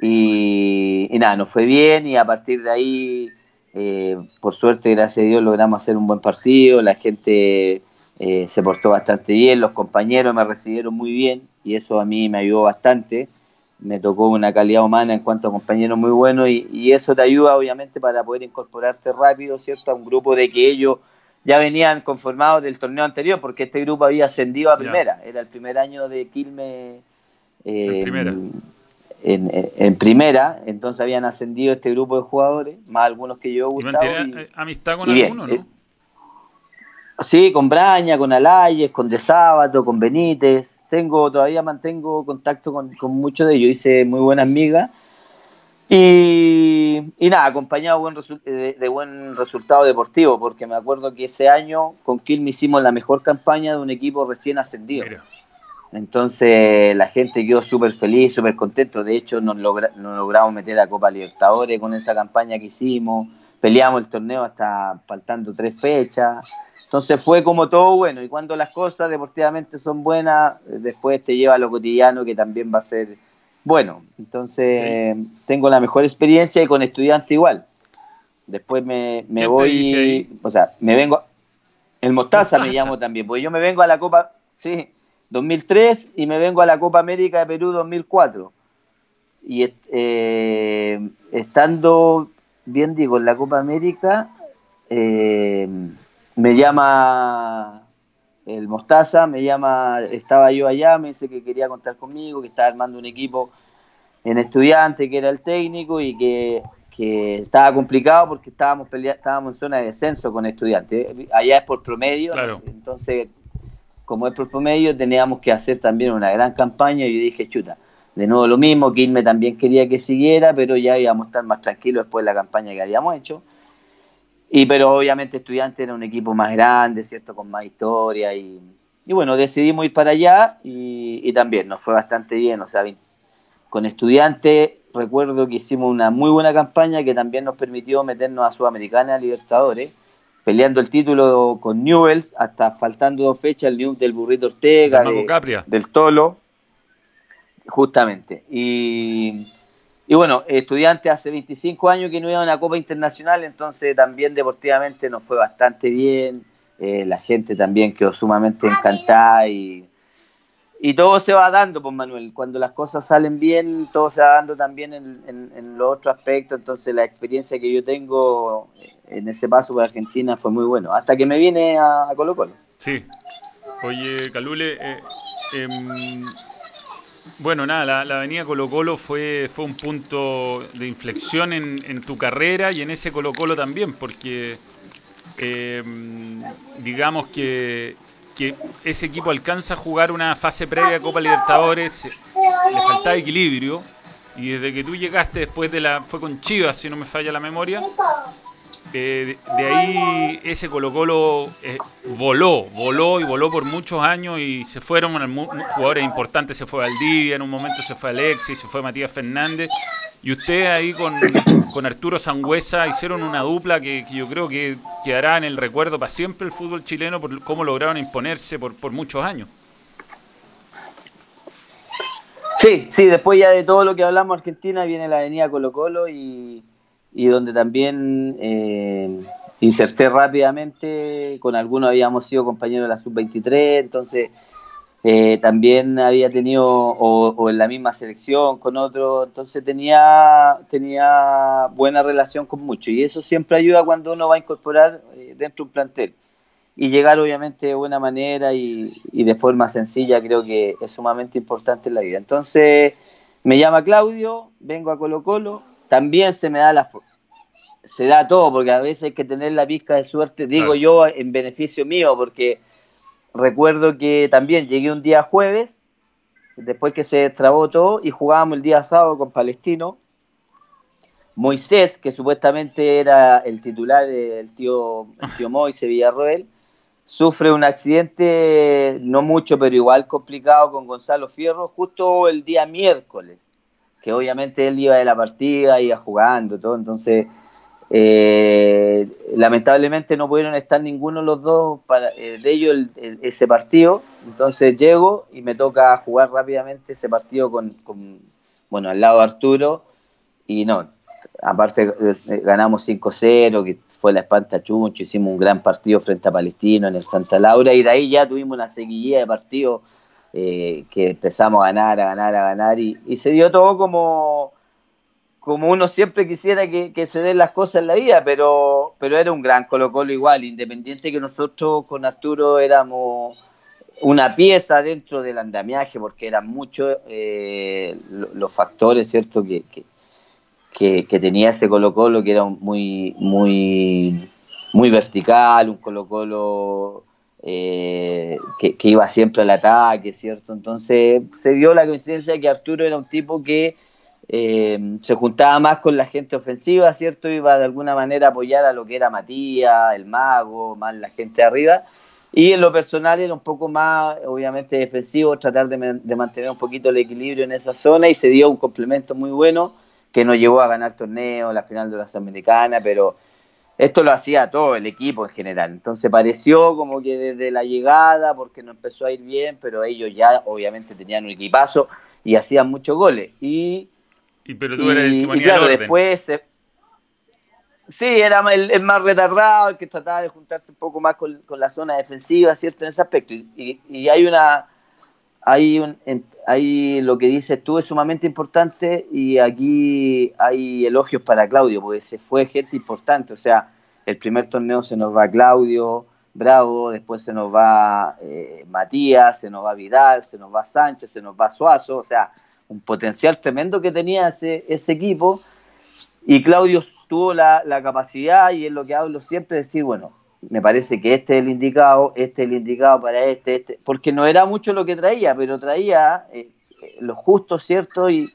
Y, nada, nos fue bien y a partir de ahí, eh, por suerte, gracias a Dios, logramos hacer un buen partido, la gente eh, se portó bastante bien, los compañeros me recibieron muy bien y eso a mí me ayudó bastante. Me tocó una calidad humana en cuanto a compañeros muy buenos y, eso te ayuda obviamente para poder incorporarte rápido, ¿cierto? A un grupo de que ellos ya venían conformados del torneo anterior porque este grupo había ascendido a primera. Era el primer año de Quilme en, primera. En, primera, entonces habían ascendido este grupo de jugadores, más algunos que yo, Gustavo. ¿Y, amistad con algunos, no? Eh, Sí, con Braña, con Alayes, con De Sábato, con Benítez. Tengo, todavía mantengo contacto con, muchos de ellos. Hice muy buenas amigas. Y, nada, acompañado buen de, buen resultado deportivo, porque me acuerdo que ese año con Quilme hicimos la mejor campaña de un equipo recién ascendido. Entonces la gente quedó súper feliz, súper contento. De hecho, nos, nos logramos meter a Copa Libertadores con esa campaña que hicimos. Peleamos el torneo hasta faltando tres fechas. Entonces fue como todo bueno, y cuando las cosas deportivamente son buenas, después te lleva a lo cotidiano que también va a ser bueno. Entonces tengo la mejor experiencia y con estudiantes igual. Después me, voy, o sea, me vengo, el Mostaza, me llamo también, porque yo me vengo a la Copa, sí, 2003 y me vengo a la Copa América de Perú 2004. Y eh, estando, bien digo, en la Copa América, eh, me llama el Mostaza, me llama, estaba yo allá, me dice que quería contar conmigo, que estaba armando un equipo en estudiante, que era el técnico y que, estaba complicado porque estábamos estábamos en zona de descenso con estudiantes. Allá es por promedio, entonces como es por promedio teníamos que hacer también una gran campaña y yo dije, chuta, de nuevo lo mismo, Quilme también quería que siguiera, pero ya íbamos a estar más tranquilos después de la campaña que habíamos hecho. Y pero obviamente estudiante era un equipo más grande, ¿cierto? Con más historia y, bueno, decidimos ir para allá y, también nos fue bastante bien, o sea, con estudiante recuerdo que hicimos una muy buena campaña que también nos permitió meternos a Sudamericana, a Libertadores, peleando el título con Newells, hasta faltando dos fechas, el New del Burrito Ortega, del Tolo, justamente. Y y bueno, estudiante hace 25 años que no iba a una Copa Internacional, entonces también deportivamente nos fue bastante bien. Eh, la gente también quedó sumamente encantada y, y todo se va dando, pues Manuel, cuando las cosas salen bien, todo se va dando también en, en, los otros aspectos, entonces la experiencia que yo tengo en ese paso por Argentina fue muy bueno, hasta que me viene a, Colo Colo. Sí, oye Calule, eh, em, bueno, nada, la, avenida Colo Colo fue, fue un punto de inflexión en, en tu carrera y en ese Colo Colo también, porque em, digamos que que ese equipo alcanza a jugar una fase previa de Copa Libertadores, le faltaba equilibrio, y desde que tú llegaste después de la... fue con Chivas, si no me falla la memoria, de, ahí ese Colo Colo eh, voló, voló y voló por muchos años y se fueron jugadores importantes, se fue Valdivia, en un momento se fue Alexis, se fue Matías Fernández y usted ahí con, con Arturo Sangüesa hicieron una dupla que, yo creo que quedará en el recuerdo para siempre el fútbol chileno por cómo lograron imponerse por, por muchos años. Sí, sí, después ya de todo lo que hablamos Argentina viene la avenida Colo Colo y y donde también eh, inserté rápidamente, con algunos habíamos sido compañeros de la sub-23, entonces eh, también había tenido, o, en la misma selección con otros, entonces tenía, tenía buena relación con muchos y eso siempre ayuda cuando uno va a incorporar eh, dentro de un plantel. Y llegar obviamente de buena manera y, y de forma sencilla creo que es sumamente importante en la vida. Entonces me llama Claudio, vengo a Colo Colo, también se me da la se da todo, porque a veces hay que tener la pizca de suerte, digo yo, en beneficio mío, porque recuerdo que también llegué un día jueves, después que se trabó todo, y jugábamos el día sábado con Palestino. Moisés, que supuestamente era el titular, el tío, el tío Moisés Villarroel, sufre un accidente, no mucho, pero igual complicado con Gonzalo Fierro, justo el día miércoles que obviamente él iba de la partida, iba jugando, todo, entonces eh, lamentablemente no pudieron estar ninguno de los dos para, eh, de ellos ese partido, entonces llego y me toca jugar rápidamente ese partido con, bueno, al lado de Arturo, y no, aparte eh, ganamos 5-0, que fue la espanta chuncho, hicimos un gran partido frente a Palestino en el Santa Laura, y de ahí ya tuvimos una seguidilla de partidos eh, que empezamos a ganar, a ganar, a ganar, y, se dio todo como, como uno siempre quisiera que, se den las cosas en la vida, pero, pero era un gran Colo Colo igual, independiente que nosotros con Arturo éramos una pieza dentro del andamiaje, porque eran muchos eh, los factores, ¿cierto?, que, que, tenía ese Colo Colo, que era muy, muy, muy vertical, un Colo Colo eh, que, iba siempre al ataque, ¿cierto? Entonces se dio la coincidencia de que Arturo era un tipo que eh, se juntaba más con la gente ofensiva, ¿cierto? Iba de alguna manera a apoyar a lo que era Matías, el mago, más la gente de arriba. Y en lo personal era un poco más, obviamente, defensivo, tratar de, mantener un poquito el equilibrio en esa zona y se dio un complemento muy bueno que nos llevó a ganar torneo, la final de la Sudamericana, pero esto lo hacía todo el equipo en general. Entonces pareció como que desde la llegada, porque no empezó a ir bien, pero ellos ya obviamente tenían un equipazo y hacían muchos goles. Y, pero tú eras el que y claro, después sí, era el, más retardado, el que trataba de juntarse un poco más con, la zona defensiva, ¿cierto? En ese aspecto. Y, y hay una hay, un, hay lo que dices tú es sumamente importante y aquí hay elogios para Claudio, porque se fue gente importante, o sea, el primer torneo se nos va Claudio, Bravo, después se nos va eh, Matías, se nos va Vidal, se nos va Sánchez, se nos va Suazo, o sea, un potencial tremendo que tenía ese, ese equipo. Y Claudio tuvo la, la capacidad y es lo que hablo siempre, de decir, bueno, me parece que este es el indicado, este es el indicado para este, este, porque no era mucho lo que traía, pero traía eh, lo justo, ¿cierto? Y,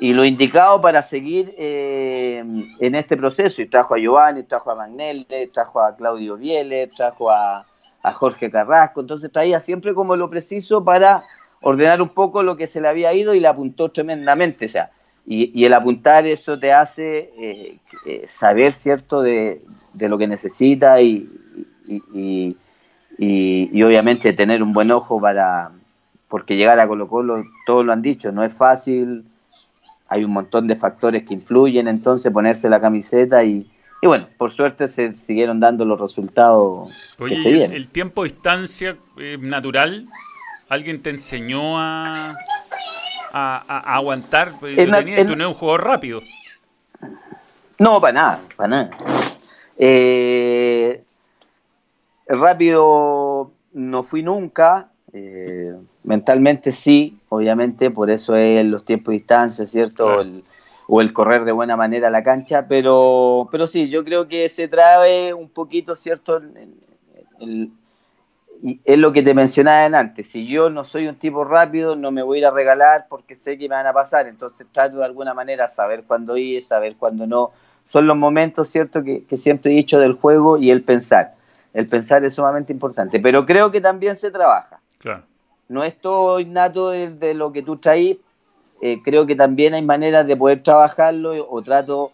lo indicado para seguir eh, en este proceso. Y trajo a Giovanni, trajo a Magnelli, trajo a Claudio Viele, trajo a, Jorge Carrasco, entonces traía siempre como lo preciso para ordenar un poco lo que se le había ido y le apuntó tremendamente, o y, el apuntar eso te hace eh, saber, ¿cierto?, de, de lo que necesita y, y, y, obviamente tener un buen ojo para, porque llegar a Colo Colo, todos lo han dicho, no es fácil, hay un montón de factores que influyen, entonces ponerse la camiseta y, y bueno, por suerte se siguieron dando los resultados que se vienen. ¿El tiempo distancia natural ¿Alguien te enseñó a, a, aguantar? En tú no un jugador rápido. No, para nada, para nada. Eh, rápido no fui nunca, eh, mentalmente sí, obviamente, por eso es los tiempos y distancia, ¿cierto? o el correr de buena manera a la cancha, pero, pero sí, yo creo que se trae un poquito, ¿cierto? Y es lo que te mencionaba antes, si yo no soy un tipo rápido, no me voy a ir a regalar porque sé que me van a pasar, entonces trato de alguna manera saber cuándo ir, saber cuándo no. Son los momentos, ¿cierto?, que, que siempre he dicho del juego y el pensar. El pensar es sumamente importante, pero creo que también se trabaja. Claro. No es todo innato de, lo que tú traes, eh, creo que también hay maneras de poder trabajarlo o trato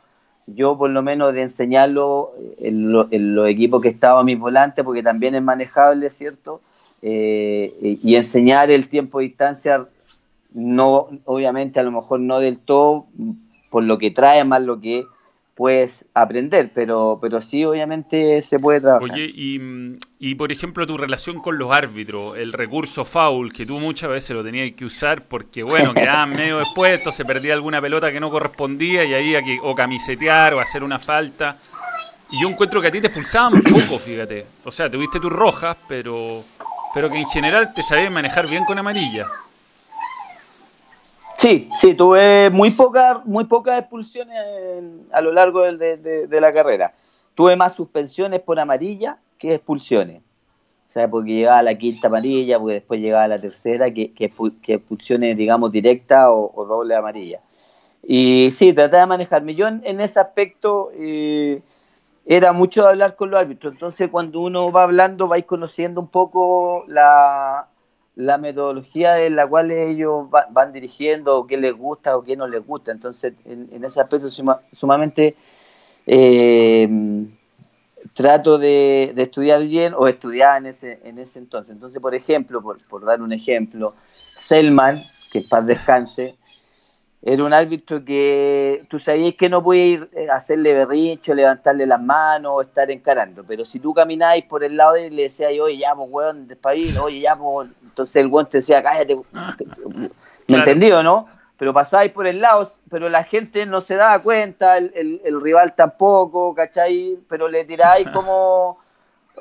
yo por lo menos de enseñarlo en, los equipos que estaba a mis volantes, porque también es manejable, ¿cierto? Eh, y enseñar el tiempo de distancia, no, obviamente a lo mejor no del todo, por lo que trae, más lo que puedes aprender, pero, pero sí, obviamente se puede trabajar. Oye, y, por ejemplo, tu relación con los árbitros, el recurso foul, que tú muchas veces lo tenías que usar porque, bueno, quedaban medio expuestos, se perdía alguna pelota que no correspondía y ahí que o camisetear o hacer una falta. Y yo encuentro que a ti te expulsaban poco, fíjate. O sea, tuviste tus rojas, pero, pero que en general te sabías manejar bien con amarilla. Sí, sí, tuve muy, poca, muy pocas expulsiones a lo largo de, la carrera. Tuve más suspensiones por amarilla que expulsiones. O sea, porque llegaba la quinta amarilla, porque después llegaba la tercera, que, expulsiones, digamos, directas o, doble amarilla. Y sí, traté de manejarme. Yo en, ese aspecto eh, era mucho de hablar con los árbitros. Entonces, cuando uno va hablando, vais conociendo un poco la, la metodología en la cual ellos van dirigiendo, qué les gusta o qué no les gusta. Entonces, en, ese aspecto sumamente eh, trato de, estudiar bien o estudiar en ese, en ese entonces. Entonces, por ejemplo, por, por dar un ejemplo, Selman, que paz descanse, era un árbitro que tú sabías que no podía ir a hacerle berrincho, levantarle las manos o estar encarando, pero si tú camináis por el lado de él y le decías, oye, ya, pues, weón, despabilo, oye, ya, pues, entonces el weón te decía, cállate. ¿Me entendió, no? Pero pasáis por el lado, pero la gente no se daba cuenta, el, el rival tampoco, ¿cachai? Pero le tiráis como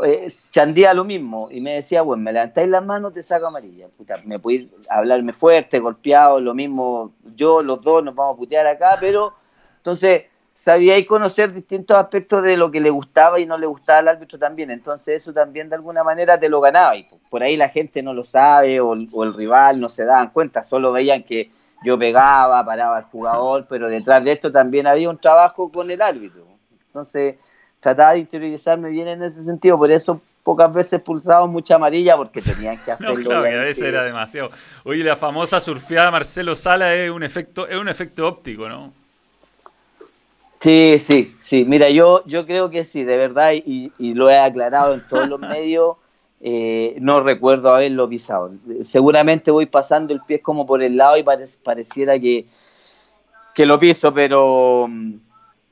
eh, Chandía lo mismo y me decía, bueno, me levantáis las manos, te saco amarilla. Puta, me podéis hablarme fuerte, golpeado, lo mismo, yo, los dos nos vamos a putear acá, pero entonces sabíais conocer distintos aspectos de lo que le gustaba y no le gustaba al árbitro también. Entonces eso también de alguna manera te lo ganaba. Y por ahí la gente no lo sabe o, o el rival no se daban cuenta, solo veían que yo pegaba, paraba al jugador, pero detrás de esto también había un trabajo con el árbitro. Entonces trataba de interiorizarme bien en ese sentido, por eso pocas veces pulsaba mucha amarilla porque tenían que hacerlo. no, claro, que a veces era demasiado. Oye, la famosa surfeada Marcelo Sala es un efecto, es un efecto óptico, ¿no? Sí, sí, sí. Mira, yo, yo creo que sí, de verdad, y, lo he aclarado en todos los medios, eh, no recuerdo haberlo pisado. Seguramente voy pasando el pie como por el lado y pareciera que, que lo piso, pero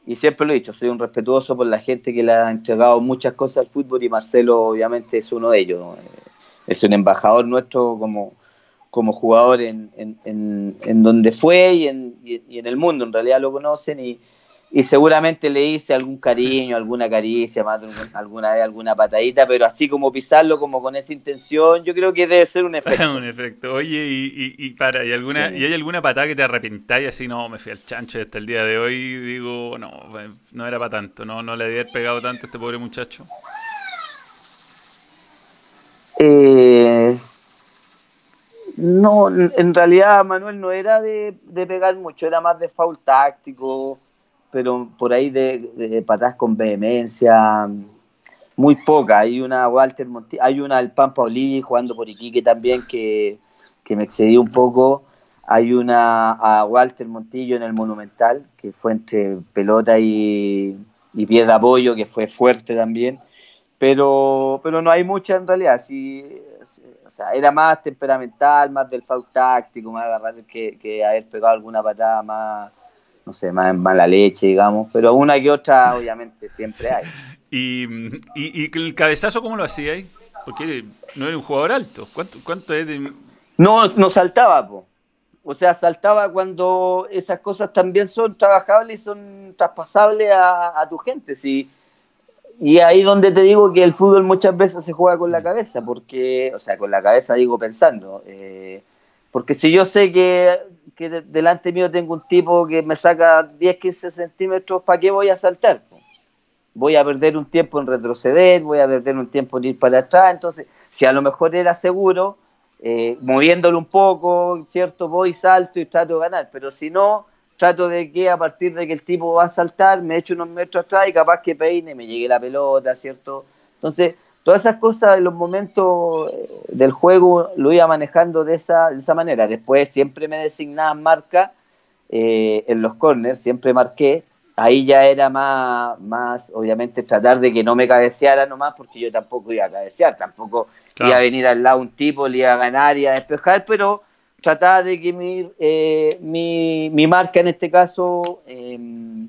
y siempre lo he dicho, soy un respetuoso por la gente que le ha entregado muchas cosas al fútbol y Marcelo obviamente es uno de ellos. Es un embajador nuestro como, como jugador en, en, en, donde fue y en, y en el mundo, en realidad lo conocen y, y seguramente le hice algún cariño, alguna caricia, más alguna vez alguna patadita, pero así como pisarlo como con esa intención, yo creo que debe ser un efecto. un efecto. Oye, y, y, para, ¿y, alguna, ¿y hay alguna patada que te arrepentáis así? No, me fui al chancho hasta el día de hoy, digo, no, no era para tanto, no, no le había pegado tanto a este pobre muchacho. Eh, no, en realidad Manuel no era de, de pegar mucho, era más de foul táctico pero por ahí de, de patadas con vehemencia, muy poca. Hay una Walter Monti hay una el Pampa Olivi jugando por Iquique también que, que me excedí un poco. Hay una a Walter Montillo en el Monumental, que fue entre pelota y, y pie de apoyo, que fue fuerte también. Pero, pero no hay mucha en realidad. Sí, o sea, era más temperamental, más del foul táctico, más agarrar que, que haber pegado alguna patada más, no sé, más mala leche, digamos, pero una que otra obviamente siempre hay. ¿Y, y, el cabezazo cómo lo hacía ahí? Porque no era un jugador alto. ¿Cuánto, cuánto es de No, no saltaba, po. O sea, saltaba cuando esas cosas también son trabajables y son traspasables a, tu gente. Sí. Y ahí donde te digo que el fútbol muchas veces se juega con la cabeza, porque, o sea, con la cabeza digo pensando. Eh, porque si yo sé que, que delante mío tengo un tipo que me saca 10, 15 centímetros, ¿para qué voy a saltar? Voy a perder un tiempo en retroceder, voy a perder un tiempo en ir para atrás. Entonces, si a lo mejor era seguro, eh, moviéndolo un poco, ¿cierto? Voy, salto y trato de ganar, pero si no, trato de que a partir de que el tipo va a saltar, me echo unos metros atrás y capaz que peine, me llegue la pelota, ¿cierto? Entonces, todas esas cosas en los momentos eh, del juego lo iba manejando de esa, de esa manera. Después siempre me designaban marca eh, en los corners, siempre marqué. Ahí ya era más, más, obviamente, tratar de que no me cabeceara nomás, porque yo tampoco iba a cabecear, tampoco Iba a venir al lado un tipo, le iba a ganar y a despejar, pero trataba de que mi, eh, mi, marca en este caso em,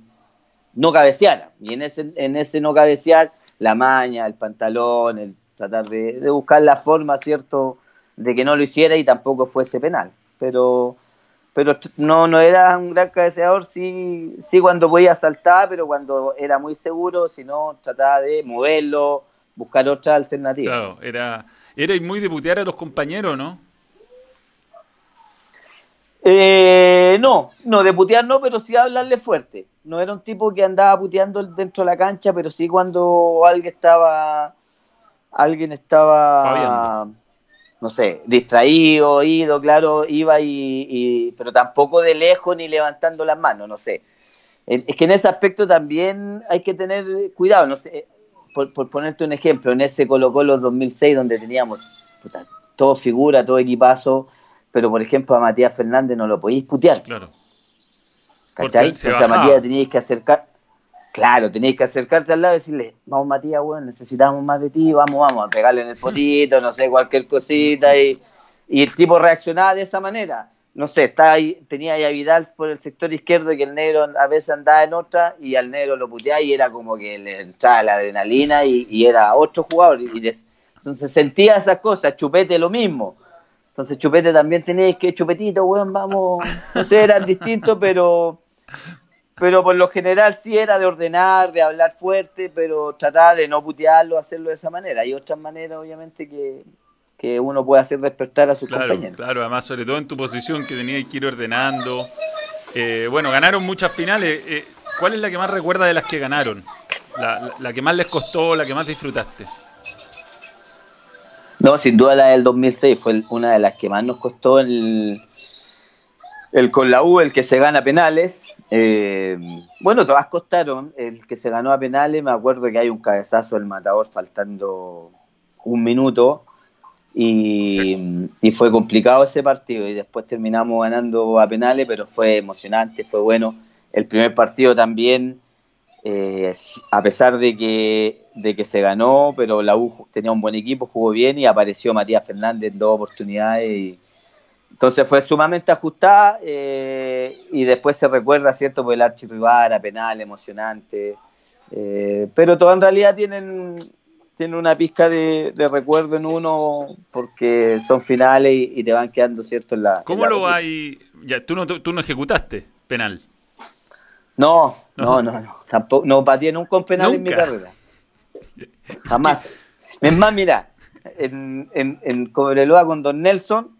no cabeceara. Y en ese, en ese no cabecear, la maña, el pantalón, el tratar de, buscar la forma, ¿cierto?, de que no lo hiciera y tampoco fuese penal. Pero pero no, no era un gran cabeceador, sí, sí cuando podía saltar, pero cuando era muy seguro, si no, trataba de moverlo, buscar otra alternativa. Claro, era, era muy de putear a los compañeros, ¿no? Eh, no, no, de putear no, pero sí hablarle fuerte. No era un tipo que andaba puteando dentro de la cancha, pero sí cuando alguien estaba, alguien estaba, no sé, distraído, ido, claro, iba y, y, pero tampoco de lejos ni levantando las manos, no sé. Es que en ese aspecto también hay que tener cuidado, no sé por, ponerte un ejemplo, en ese Colo Colo 2006 donde teníamos todo figura, todo equipazo, pero por ejemplo a Matías Fernández no lo podéis putear. Claro. ¿Cachai? O sea, Matías teníais que acercar, claro, teníais que acercarte al lado y decirle, vamos Matías, bueno, necesitamos más de ti, vamos, vamos, a pegarle en el potito, no sé, cualquier cosita, y, y el tipo reaccionaba de esa manera no sé, está ahí, tenía ahí a Vidal por el sector izquierdo que el negro a veces andaba en otra y al negro lo puteaba y era como que le entraba la adrenalina y, era otro jugador. Y entonces sentía esas cosas, Chupete lo mismo. Entonces Chupete también tenía que, Chupetito, weón, vamos, no sé, eran distintos, pero, pero por lo general sí era de ordenar, de hablar fuerte, pero tratar de no putearlo, hacerlo de esa manera. Hay otras maneras, obviamente, que, que uno puede hacer despertar a sus compañeros. Claro, además, sobre todo en tu posición que tenías que ir ordenando. Eh, bueno, ganaron muchas finales. Eh, ¿Cuál es la que más recuerda de las que ganaron? La, que más les costó, la que más disfrutaste. No, sin duda la del 2006 fue una de las que más nos costó el, el con la U, el que se gana penales. Eh, bueno, todas costaron. El que se ganó a penales, me acuerdo que hay un cabezazo del matador faltando un minuto y, fue complicado ese partido y después terminamos ganando a penales, pero fue emocionante, fue bueno. El primer partido también, eh, a pesar de que, de que se ganó, pero la U tenía un buen equipo, jugó bien y apareció Matías Fernández en dos oportunidades. Y, entonces fue sumamente ajustada eh, y después se recuerda, ¿cierto? Por el archirrival, a penal, emocionante. Eh, pero todo en realidad tienen tiene una pizca de, recuerdo en uno porque son finales y, te van quedando, ¿cierto? En la, ¿Cómo lo hay? Ya, ¿tú no, tú no ejecutaste penal. No, no, no, no, tampoco, no pateé nunca un penal en mi carrera. Jamás. Es más, mira, en, en, en Cobreloa con Don Nelson,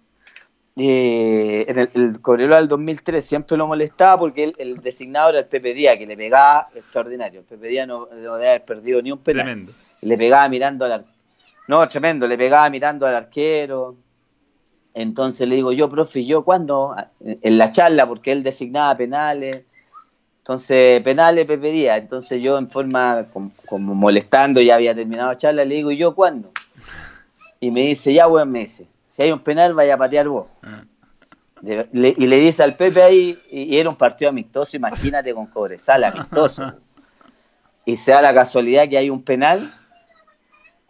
eh, en el, el, Cobreloa del 2003 siempre lo molestaba porque el designado era el Pepe Díaz, que le pegaba extraordinario. El Pepe Díaz no, no debe haber perdido ni un penal. Tremendo le pegaba mirando al No, tremendo, le pegaba mirando al arquero. Entonces le digo yo, profe, ¿yo cuándo? En la charla, porque él designaba penales. Entonces, penales Pepe Díaz. Entonces yo en forma como, molestando, ya había terminado la charla, le digo, ¿yo cuándo? Y me dice, ya, buen me dice, si hay un penal, vaya a patear vos. Y le dice al Pepe ahí, y, era un partido amistoso, imagínate con Cobresal, amistoso. Y se da la casualidad que hay un penal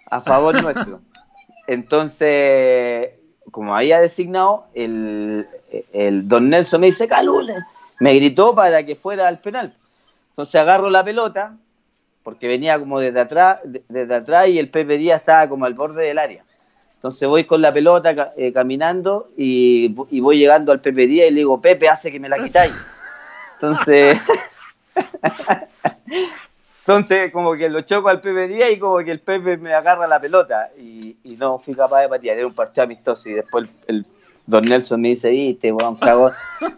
a favor nuestro. Entonces, como había designado, el, don Nelson me dice, Calule, me gritó para que fuera al penal. Entonces agarro la pelota, porque venía como desde atrás, desde atrás y el Pepe Díaz estaba como al borde del área. Entonces voy con la pelota eh, caminando y, voy llegando al Pepe Díaz y le digo, Pepe, hace que me la quitáis. Entonces, entonces como que lo choco al Pepe Díaz y como que el Pepe me agarra la pelota y, y no fui capaz de patear. Era un partido amistoso y después el, Don Nelson me dice, viste, weón, cagón.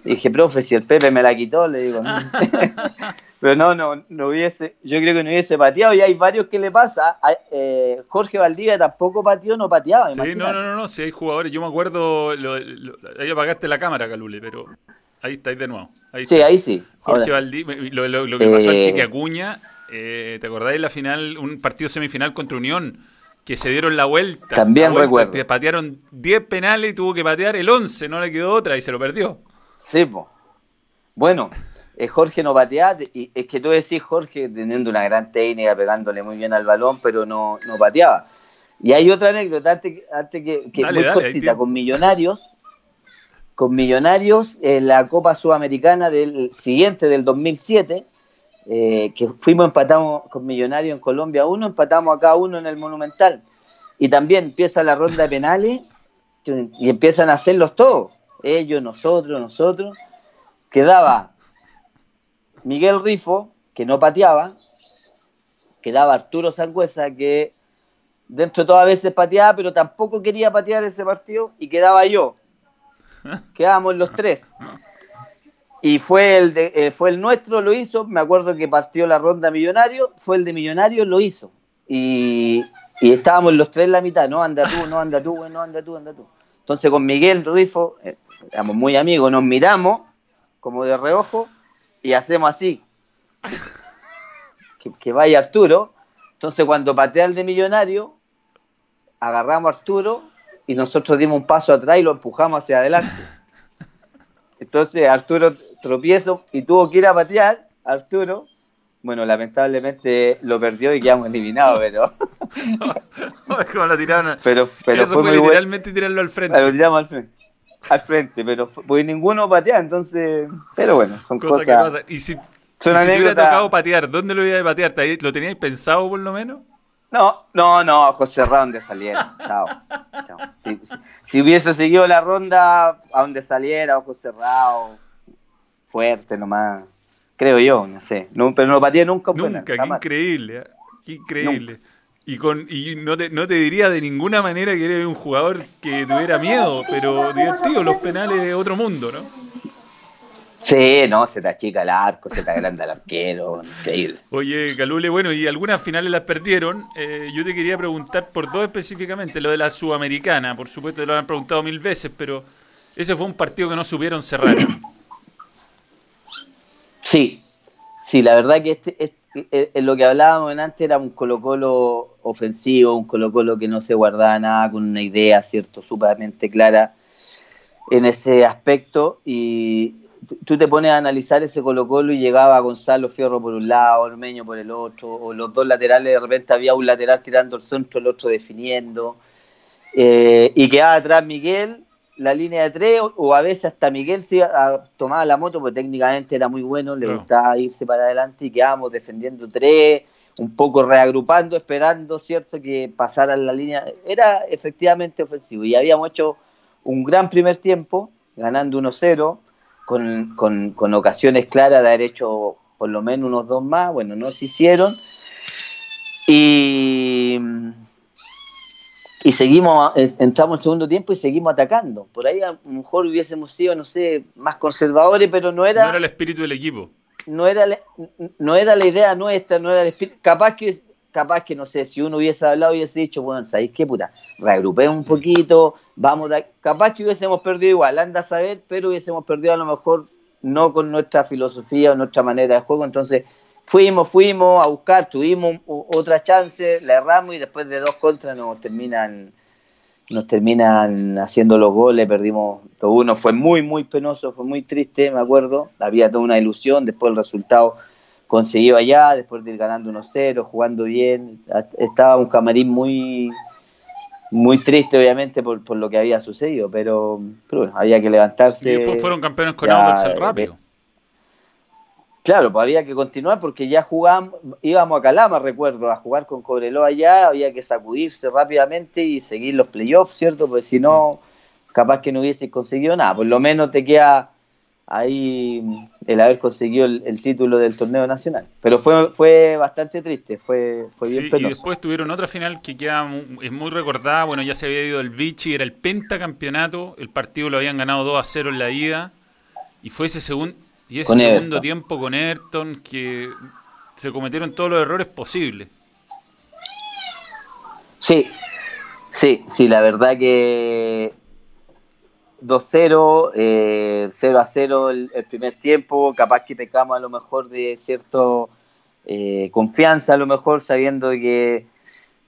Y dije, profe, si el Pepe me la quitó, le digo. Pero no, no, no hubiese, yo creo que no hubiese pateado y hay varios que le pasa. Eh, Jorge Valdivia tampoco pateó, no pateaba. Sí, no, no, no, no, si hay jugadores, yo me acuerdo, ahí apagaste la cámara, Calule, pero ahí estáis de nuevo. sí, ahí sí. Jorge Valdivia, lo, que pasó eh, es que Acuña, eh, ¿te acordáis la final, un partido semifinal contra Unión? Que se dieron la vuelta. También recuerdo. Te patearon 10 penales y tuvo que patear el 11, no le quedó otra y se lo perdió. Sí, bueno, eh, Jorge no pateaba, y es que tú decís Jorge teniendo una gran técnica, pegándole muy bien al balón, pero no, no pateaba. Y hay otra anécdota, antes, antes que, que muy cortita, con Millonarios, con Millonarios en la Copa Sudamericana del siguiente, del 2007, eh, que fuimos, empatamos con Millonarios en Colombia uno, empatamos acá uno en el Monumental. Y también empieza la ronda de penales y empiezan a hacerlos todos, ellos, nosotros, nosotros. Quedaba Miguel Rifo, que no pateaba, quedaba Arturo Sangüesa, que dentro de todas veces pateaba, pero tampoco quería patear ese partido, y quedaba yo. Quedábamos los tres. Y fue el, de, eh, fue el nuestro, lo hizo. Me acuerdo que partió la ronda Millonario, fue el de Millonario, lo hizo. Y, estábamos los tres en la mitad, no anda tú, no anda tú, no anda tú, anda tú. Entonces con Miguel Rifo, eh, éramos muy amigos, nos miramos como de reojo y hacemos así. Que, vaya Arturo. Entonces cuando patea el de Millonario, agarramos a Arturo y nosotros dimos un paso atrás y lo empujamos hacia adelante. Entonces Arturo tropiezo y tuvo que ir a patear, Arturo. Bueno, lamentablemente lo perdió y quedamos eliminados, pero. como lo tiraron. Pero, pero Eso fue, literalmente tirarlo al frente. Lo tiramos al frente. Al frente, pero pues ninguno patea, entonces. Pero bueno, son cosas. que pasan. Y si, te hubiera tocado patear, ¿dónde lo iba a patear? ¿Lo teníais pensado por lo menos? No, no, no, ojos cerrados donde saliera. Chao. Chao. Si, hubiese seguido la ronda a donde saliera, ojos cerrados, fuerte nomás. Creo yo, no sé. No, pero no pateé nunca. Nunca, qué increíble. ¿eh? Qué increíble. Y, con, y no, te, no te diría de ninguna manera que eres un jugador que tuviera miedo, pero divertido, los penales de otro mundo, ¿no? Sí, no, se te achica el arco, se te agranda el arquero, increíble. Oye, Calule, bueno, y algunas finales las perdieron. Eh, yo te quería preguntar por dos específicamente, lo de la Sudamericana, por supuesto te lo han preguntado mil veces, pero ese fue un partido que no supieron cerrar. Sí, sí, la verdad que este, este en lo que hablábamos antes era un Colo-Colo ofensivo, un Colo-Colo que no se guardaba nada, con una idea, ¿cierto?, súpermente clara en ese aspecto y tú te pones a analizar ese Colo Colo y llegaba Gonzalo Fierro por un lado, Ormeño por el otro, o los dos laterales, de repente había un lateral tirando el centro, el otro definiendo, eh, y quedaba atrás Miguel, la línea de tres, o a veces hasta Miguel se tomaba la moto, porque técnicamente era muy bueno, le gustaba irse para adelante y quedábamos defendiendo tres, un poco reagrupando, esperando, ¿cierto?, que pasaran la línea. Era efectivamente ofensivo y habíamos hecho un gran primer tiempo, ganando 1-0 con, con, ocasiones claras de haber hecho por lo menos unos dos más, bueno, no se hicieron. Y, y seguimos, entramos en segundo tiempo y seguimos atacando. Por ahí a lo mejor hubiésemos sido, no sé, más conservadores, pero no era... No era el espíritu del equipo. No era, no era la idea nuestra, no era el espíritu... Capaz que capaz que, no sé, si uno hubiese hablado y hubiese dicho, bueno, ¿sabéis qué puta? Reagrupé un poquito, vamos, capaz que hubiésemos perdido igual, anda a saber, pero hubiésemos perdido a lo mejor no con nuestra filosofía o nuestra manera de juego, entonces fuimos, fuimos a buscar, tuvimos otra chance, la erramos y después de dos contras nos terminan nos terminan haciendo los goles, perdimos todo uno, fue muy, muy penoso, fue muy triste, me acuerdo, había toda una ilusión, después el resultado conseguido allá, después de ir ganando 1-0, jugando bien. Estaba un camarín muy muy triste, obviamente, por, por lo que había sucedido, pero, pero bueno, había que levantarse. Y después fueron campeones con Audax rápido. Claro, pues había que continuar porque ya jugábamos, íbamos a Calama, recuerdo, a jugar con Cobreloa allá, había que sacudirse rápidamente y seguir los playoffs, ¿cierto? Porque si no, capaz que no hubiese conseguido nada. Por lo menos te queda ahí el haber conseguido el, título del torneo nacional. Pero fue, fue bastante triste, fue, fue bien sí, Y después tuvieron otra final que queda es muy recordada, bueno, ya se había ido el Vichy, era el pentacampeonato, el partido lo habían ganado 2 a 0 en la ida, y fue ese segundo y ese segundo tiempo con Ayrton que se cometieron todos los errores posibles. Sí, sí, sí, la verdad que 2-0, eh, 0 a 0 el, primer tiempo, capaz que pecamos a lo mejor de cierto eh, confianza, a lo mejor sabiendo que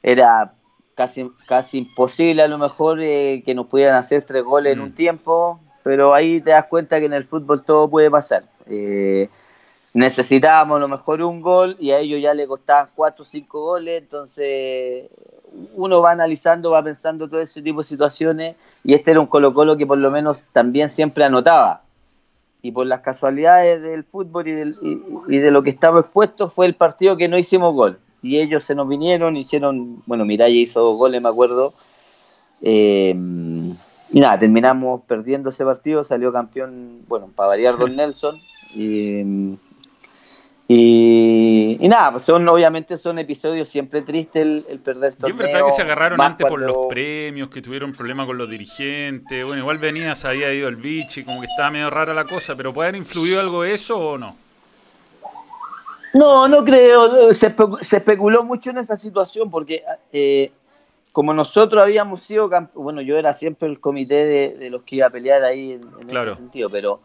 era casi, casi imposible a lo mejor eh, que nos pudieran hacer tres goles en un mm. tiempo, pero ahí te das cuenta que en el fútbol todo puede pasar. Eh, necesitábamos a lo mejor un gol y a ellos ya le costaban cuatro o cinco goles, entonces uno va analizando, va pensando todo ese tipo de situaciones y este era un Colo Colo que por lo menos también siempre anotaba. Y por las casualidades del fútbol y, de lo que estaba expuesto fue el partido que no hicimos gol. Y ellos se nos vinieron, hicieron, bueno, Miraya hizo dos goles, me acuerdo. Eh, y nada, terminamos perdiendo ese partido, salió campeón, bueno, para variar Don Nelson. Y, y, nada, pues son obviamente son episodios siempre tristes el, perder torneo. Y es verdad que se agarraron antes por los premios, que tuvieron problemas con los dirigentes. Bueno, igual venía, se había ido el bichi, como que estaba medio rara la cosa, pero ¿puede haber influido algo eso o no? No, no creo. Se, especuló mucho en esa situación porque eh, como nosotros habíamos sido, bueno, yo era siempre el comité de, los que iba a pelear ahí en, ese sentido, pero,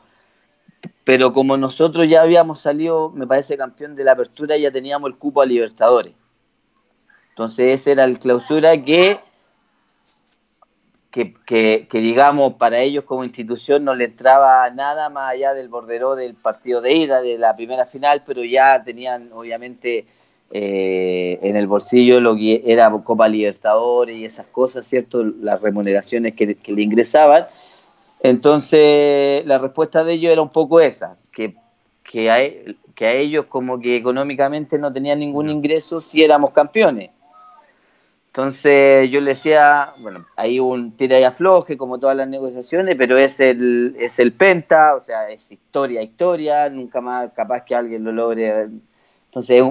pero como nosotros ya habíamos salido, me parece, campeón de la apertura, ya teníamos el cupo a Libertadores. Entonces ese era el clausura que, que, digamos, para ellos como institución no le entraba nada más allá del bordero del partido de ida, de la primera final, pero ya tenían, obviamente, eh, en el bolsillo lo que era Copa Libertadores y esas cosas, ¿cierto? Las remuneraciones que, le ingresaban. Entonces, la respuesta de ellos era un poco esa, que, que, a, que a ellos como que económicamente no tenían ningún ingreso si éramos campeones. Entonces yo le decía, bueno, hay un tira y afloje como todas las negociaciones, pero es el, es el penta, o sea, es historia, historia, nunca más capaz que alguien lo logre entonces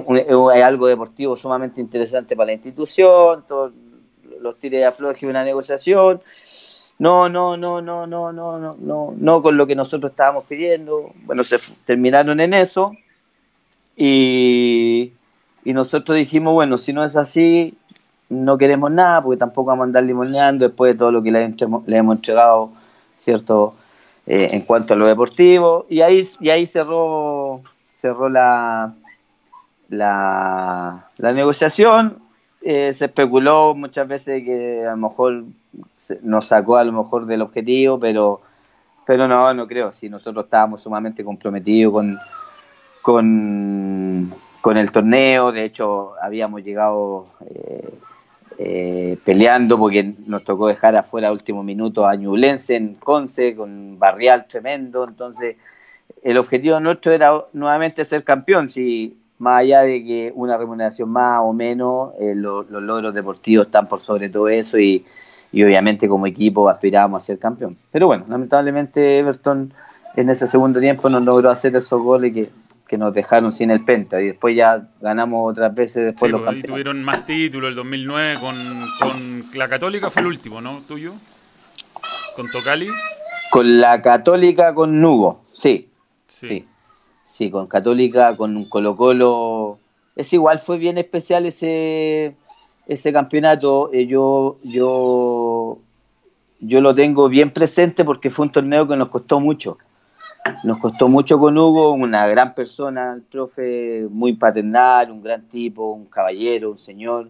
es, algo deportivo sumamente interesante para la institución, todos los tires de afloje, una negociación. No, no, no, no, no, no, no, no, no con lo que nosotros estábamos pidiendo. Bueno, se terminaron en eso y, nosotros dijimos, bueno, si no es así, no queremos nada porque tampoco vamos a andar limoneando después de todo lo que le, hemos entregado, ¿cierto? Eh, en cuanto a lo deportivo. Y ahí, y ahí cerró, cerró la, la, negociación. Eh, se especuló muchas veces que a lo mejor nos sacó a lo mejor del objetivo, pero, pero no, no creo. Si nosotros estábamos sumamente comprometidos con, con, el torneo, de hecho habíamos llegado eh, eh, peleando porque nos tocó dejar afuera último minuto a Ñublense en Conce con Barrial tremendo, entonces el objetivo nuestro era nuevamente ser campeón. Si más allá de que una remuneración más o menos, eh, los logros deportivos están por sobre todo eso y, obviamente como equipo aspirábamos a ser campeón. Pero bueno, lamentablemente Everton en ese segundo tiempo no logró hacer esos goles que, nos dejaron sin el penta y después ya ganamos otras veces después los campeones. tuvieron más títulos el 2009 con, con la Católica fue el último, ¿no? Tuyo. Con Tocali. Con la Católica con Nugo, sí. sí. Sí, con Católica, con Colo Colo. Es igual, fue bien especial ese, ese campeonato. Eh, yo, yo, yo lo tengo bien presente porque fue un torneo que nos costó mucho. Nos costó mucho con Hugo, una gran persona, el profe, muy paternal, un gran tipo, un caballero, un señor.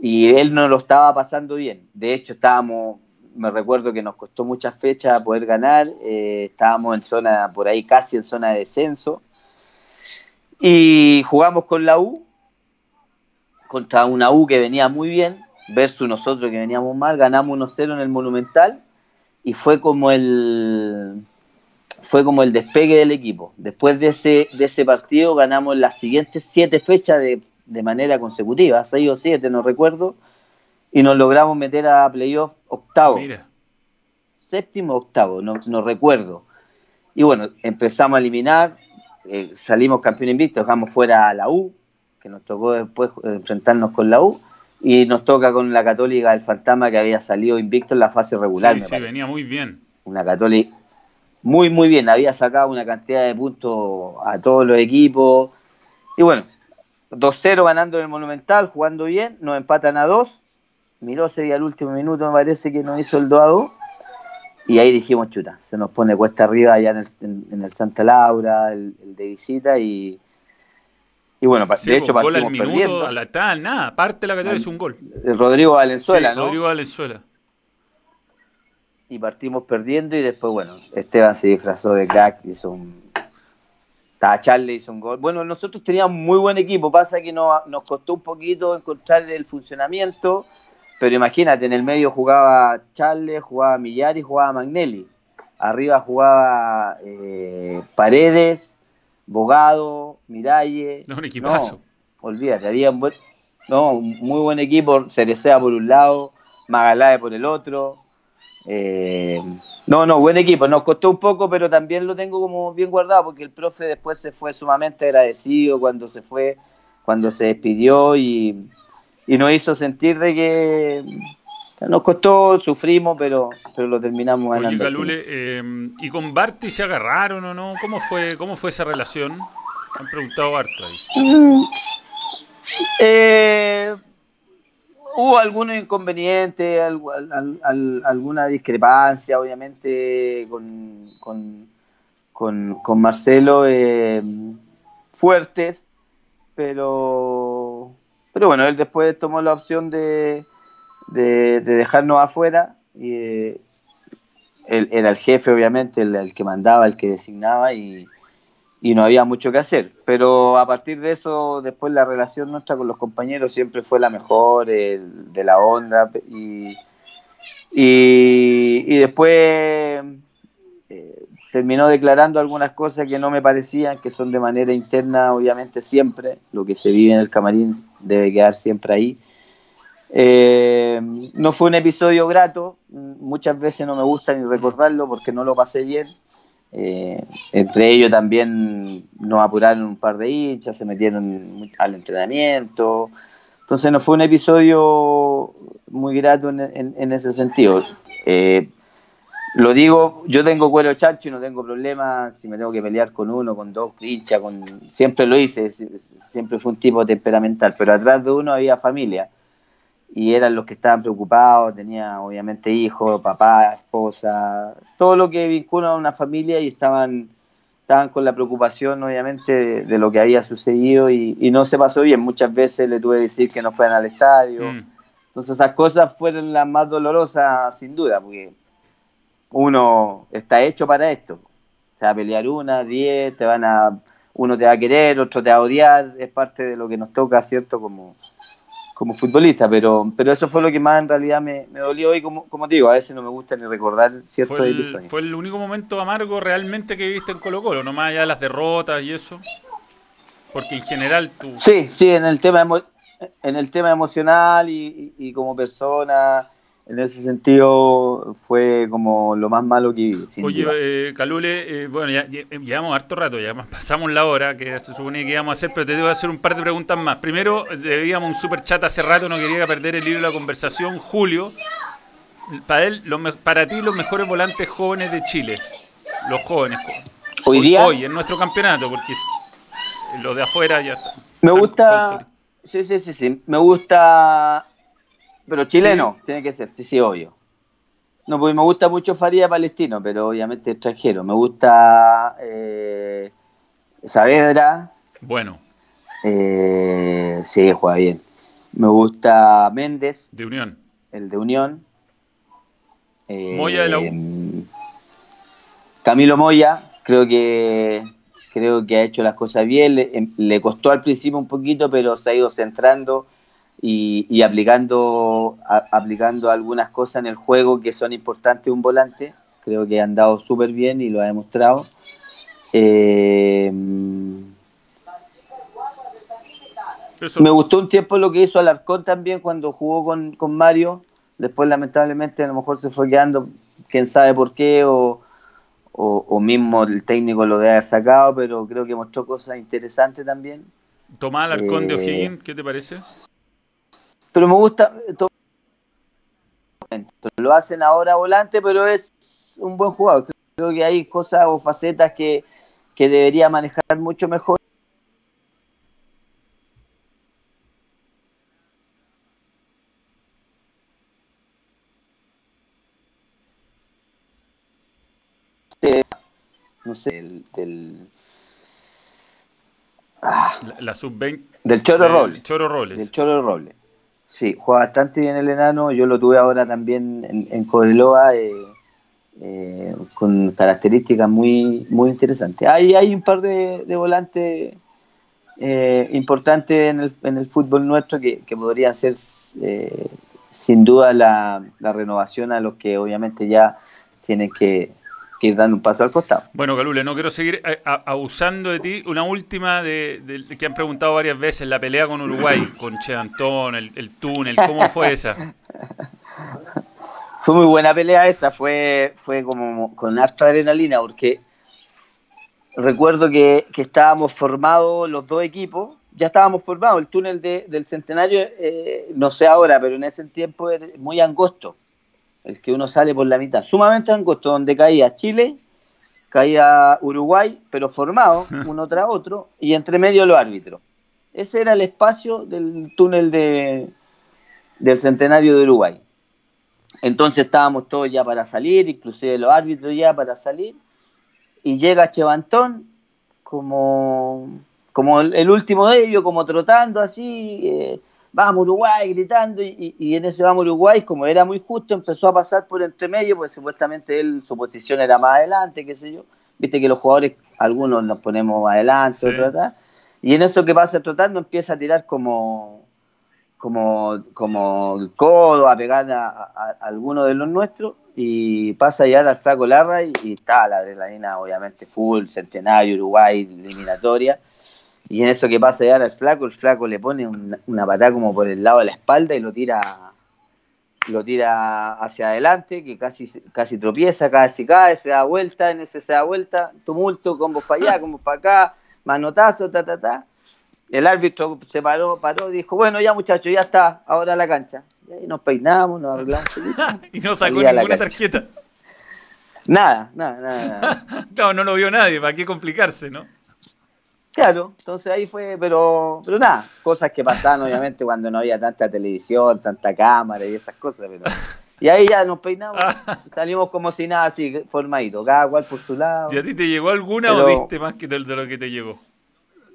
Y él no lo estaba pasando bien. De hecho, estábamos me recuerdo que nos costó muchas fechas poder ganar, eh, estábamos en zona, por ahí casi en zona de descenso, y jugamos con la U, contra una U que venía muy bien, versus nosotros que veníamos mal, ganamos 1-0 en el Monumental, y fue como el, fue como el despegue del equipo. Después de ese, de ese partido ganamos las siguientes siete fechas de, de manera consecutiva, seis o siete, no recuerdo, y nos logramos meter a playoff octavo. Mira. Séptimo octavo, no, no recuerdo. Y bueno, empezamos a eliminar, eh, salimos campeón invicto, dejamos fuera a la U, que nos tocó después eh, enfrentarnos con la U, y nos toca con la Católica del Fantasma que había salido invicto en la fase regular. Sí, me sí, parece. venía muy bien. Una Católica muy, muy bien, había sacado una cantidad de puntos a todos los equipos. Y bueno, 2-0 ganando en el Monumental, jugando bien, nos empatan a 2. Miró sería al último minuto, me parece que nos hizo el 2 a 2. Y ahí dijimos, chuta, se nos pone cuesta arriba allá en el, en, en el Santa Laura, el, el, de visita. Y, y bueno, Sí, de hecho pues, gol al partimos minuto, perdiendo. a la tal, nada, aparte la categoría es un gol. Rodrigo Valenzuela, Sí, ¿no? Rodrigo Valenzuela. y partimos perdiendo y después, bueno, Esteban se disfrazó de crack, hizo un... Charlie, hizo un gol. Bueno, nosotros teníamos muy buen equipo, pasa que no, nos costó un poquito encontrar el funcionamiento, pero imagínate, en el medio jugaba Charlie, jugaba Millar y jugaba Magnelli. Arriba jugaba eh, Paredes, Bogado, Miralle. No, un equipazo. No, olvídate, había un buen, no, un muy buen equipo, Cerecea por un lado, Magalae por el otro. Eh, no, no, buen equipo. Nos costó un poco, pero también lo tengo como bien guardado porque el profe después se fue sumamente agradecido cuando se fue, cuando se despidió y, y nos hizo sentir de que nos costó, sufrimos, pero, pero lo terminamos Oye, ganando. Calule, eh, ¿y con Barty se agarraron o no? ¿Cómo fue, cómo fue esa relación? Han preguntado harto ahí. Eh, hubo algunos inconvenientes, al- al- al- alguna discrepancia, obviamente, con, con, con- con Marcelo, eh, fuertes, pero, pero bueno, él después tomó la opción de, de, de dejarnos afuera. Y, eh, él era el jefe, obviamente, el, el que mandaba, el que designaba y, y no había mucho que hacer. Pero a partir de eso, después la relación nuestra con los compañeros siempre fue la mejor, el- de la onda. Y, y, y después eh, terminó declarando algunas cosas que no me parecían, que son de manera interna, obviamente siempre. Lo que se vive en el camarín debe quedar siempre ahí. Eh, no fue un episodio grato, muchas veces no me gusta ni recordarlo porque no lo pasé bien. Eh, entre ellos también nos apuraron un par de hinchas, se metieron al entrenamiento. Entonces no fue un episodio muy grato en, ese sentido. Eh, lo digo, yo tengo cuero chancho y no tengo problema si me tengo que pelear con uno, con dos hinchas, con... siempre lo hice, si- siempre fue un tipo temperamental, pero atrás de uno había familia y eran los que estaban preocupados, tenía obviamente hijos, papá, esposa, todo lo que vincula a una familia y estaban, estaban con la preocupación obviamente de, de lo que había sucedido y, y no se pasó bien, muchas veces le tuve que decir que no fueran al estadio, Mm. entonces esas cosas fueron las más dolorosas sin duda, porque uno está hecho para esto, se va a pelear una, diez, te van a, uno te va a querer, otro te va a odiar, es parte de lo que nos toca, ¿cierto? Como, como futbolista, pero, pero eso fue lo que más en realidad me, me dolió y como, como te digo, a veces no me gusta ni recordar ciertos Fue el, episodios. fue el único momento amargo realmente que viviste en Colo Colo, no más allá de las derrotas y eso. Porque en general tú... Sí, sí, en el tema, emo- en el tema emocional y, y- y como persona, en ese sentido fue como lo más malo que viví. Oye, eh, Calule, eh, bueno, ya, ya- llevamos harto rato, ya pasamos la hora que se supone que íbamos a hacer, pero te tengo que hacer un par de preguntas más. Primero, eh, debíamos un super chat hace rato, no quería perder el hilo de la conversación. Julio, para, él, para ti los mejores volantes jóvenes de Chile, los jóvenes. Hoy día Hoy, en nuestro campeonato, porque los de afuera ya están. me gusta, sí, sí, sí, sí, me gusta, pero chileno, tiene que ser, sí, sí, obvio. No, porque me gusta mucho Faría Palestino, pero obviamente extranjero. Me gusta eh, Saavedra, Bueno, Eh, sí, juega bien. Me gusta Méndez, de Unión. el de Unión. Eh, Moya de la U. Camilo Moya, creo que creo que ha hecho las cosas bien. Le, em- le costó al principio un poquito, pero se ha ido centrando y, y aplicando a- aplicando algunas cosas en el juego que son importantes un volante. creo que ha andado súper bien y lo ha demostrado. Eh, me gustó un tiempo lo que hizo Alarcón también cuando jugó con, con Mario. Después, lamentablemente, a lo mejor se fue quedando, quién sabe por qué, o, o, mismo el técnico lo debe haber sacado, pero creo que mostró cosas interesantes también. Tomás Alarcón de eh, O'Higgins, ¿qué te parece? Pero me gusta, lo hacen ahora volante, pero es un buen jugador. Creo que hay cosas o facetas que, que debería manejar mucho mejor. no sé, del... Ah, la, sub-20. Del Choro Robles. Choro Robles. Del Choro Robles. Sí, juega bastante bien el enano. Yo lo tuve ahora también en, en eh, eh, con características muy, muy interesantes. Hay, hay un par de, volantes eh, importantes en el, en el, fútbol nuestro que, que podrían ser sin duda la, la renovación a los que obviamente ya tienen que, ir dando un paso al costado. Bueno, Calule, no quiero seguir eh, abusando de ti. Una última de, que han preguntado varias veces, la pelea con Uruguay, con Che Antón, el, túnel, ¿cómo fue esa? Fue muy buena pelea esa, fue, fue como con harta adrenalina, porque recuerdo que, estábamos formados los dos equipos, ya estábamos formados, el túnel del Centenario, eh, no sé ahora, pero en ese tiempo era muy angosto el que uno sale por la mitad, sumamente angosto, donde caía Chile, caía Uruguay, pero formado uno tras otro, y entre medio los árbitros. Ese era el espacio del túnel de, del centenario de Uruguay. Entonces estábamos todos ya para salir, inclusive los árbitros ya para salir, y llega Chevantón como, como el, último de ellos, como trotando así, eh, vamos Uruguay, gritando, y, en ese vamos Uruguay, como era muy justo, empezó a pasar por entre medio, porque supuestamente él, su posición era más adelante, qué sé yo. Viste que los jugadores, algunos nos ponemos adelante, otros atrás. Y en eso que pasa trotando empieza a tirar como, como, como el codo, a pegar a, alguno de los nuestros, y pasa ya al flaco Larra y, está la adrenalina, obviamente, full, centenario, Uruguay, eliminatoria y en eso que pasa ya al flaco, el flaco le pone una, patada como por el lado de la espalda y lo tira lo tira hacia adelante, que casi, casi tropieza, casi cae, se da vuelta, en ese se da vuelta, tumulto, combos para allá, combos para acá, manotazo, ta, ta, ta. El árbitro se paró, paró, dijo, bueno, ya muchachos, ya está, ahora la cancha. Y ahí nos peinamos, nos arreglamos. y no sacó ninguna tarjeta. Nada, nada, nada. nada. no, no lo vio nadie, ¿para qué complicarse, no? Claro, entonces ahí fue, pero, pero nada, cosas que pasaban obviamente cuando no había tanta televisión, tanta cámara y esas cosas, pero... Y ahí ya nos peinamos, salimos como si nada, así, formadito, cada cual por su lado. ¿Y a ti te llegó alguna o diste más que de, lo que te llegó?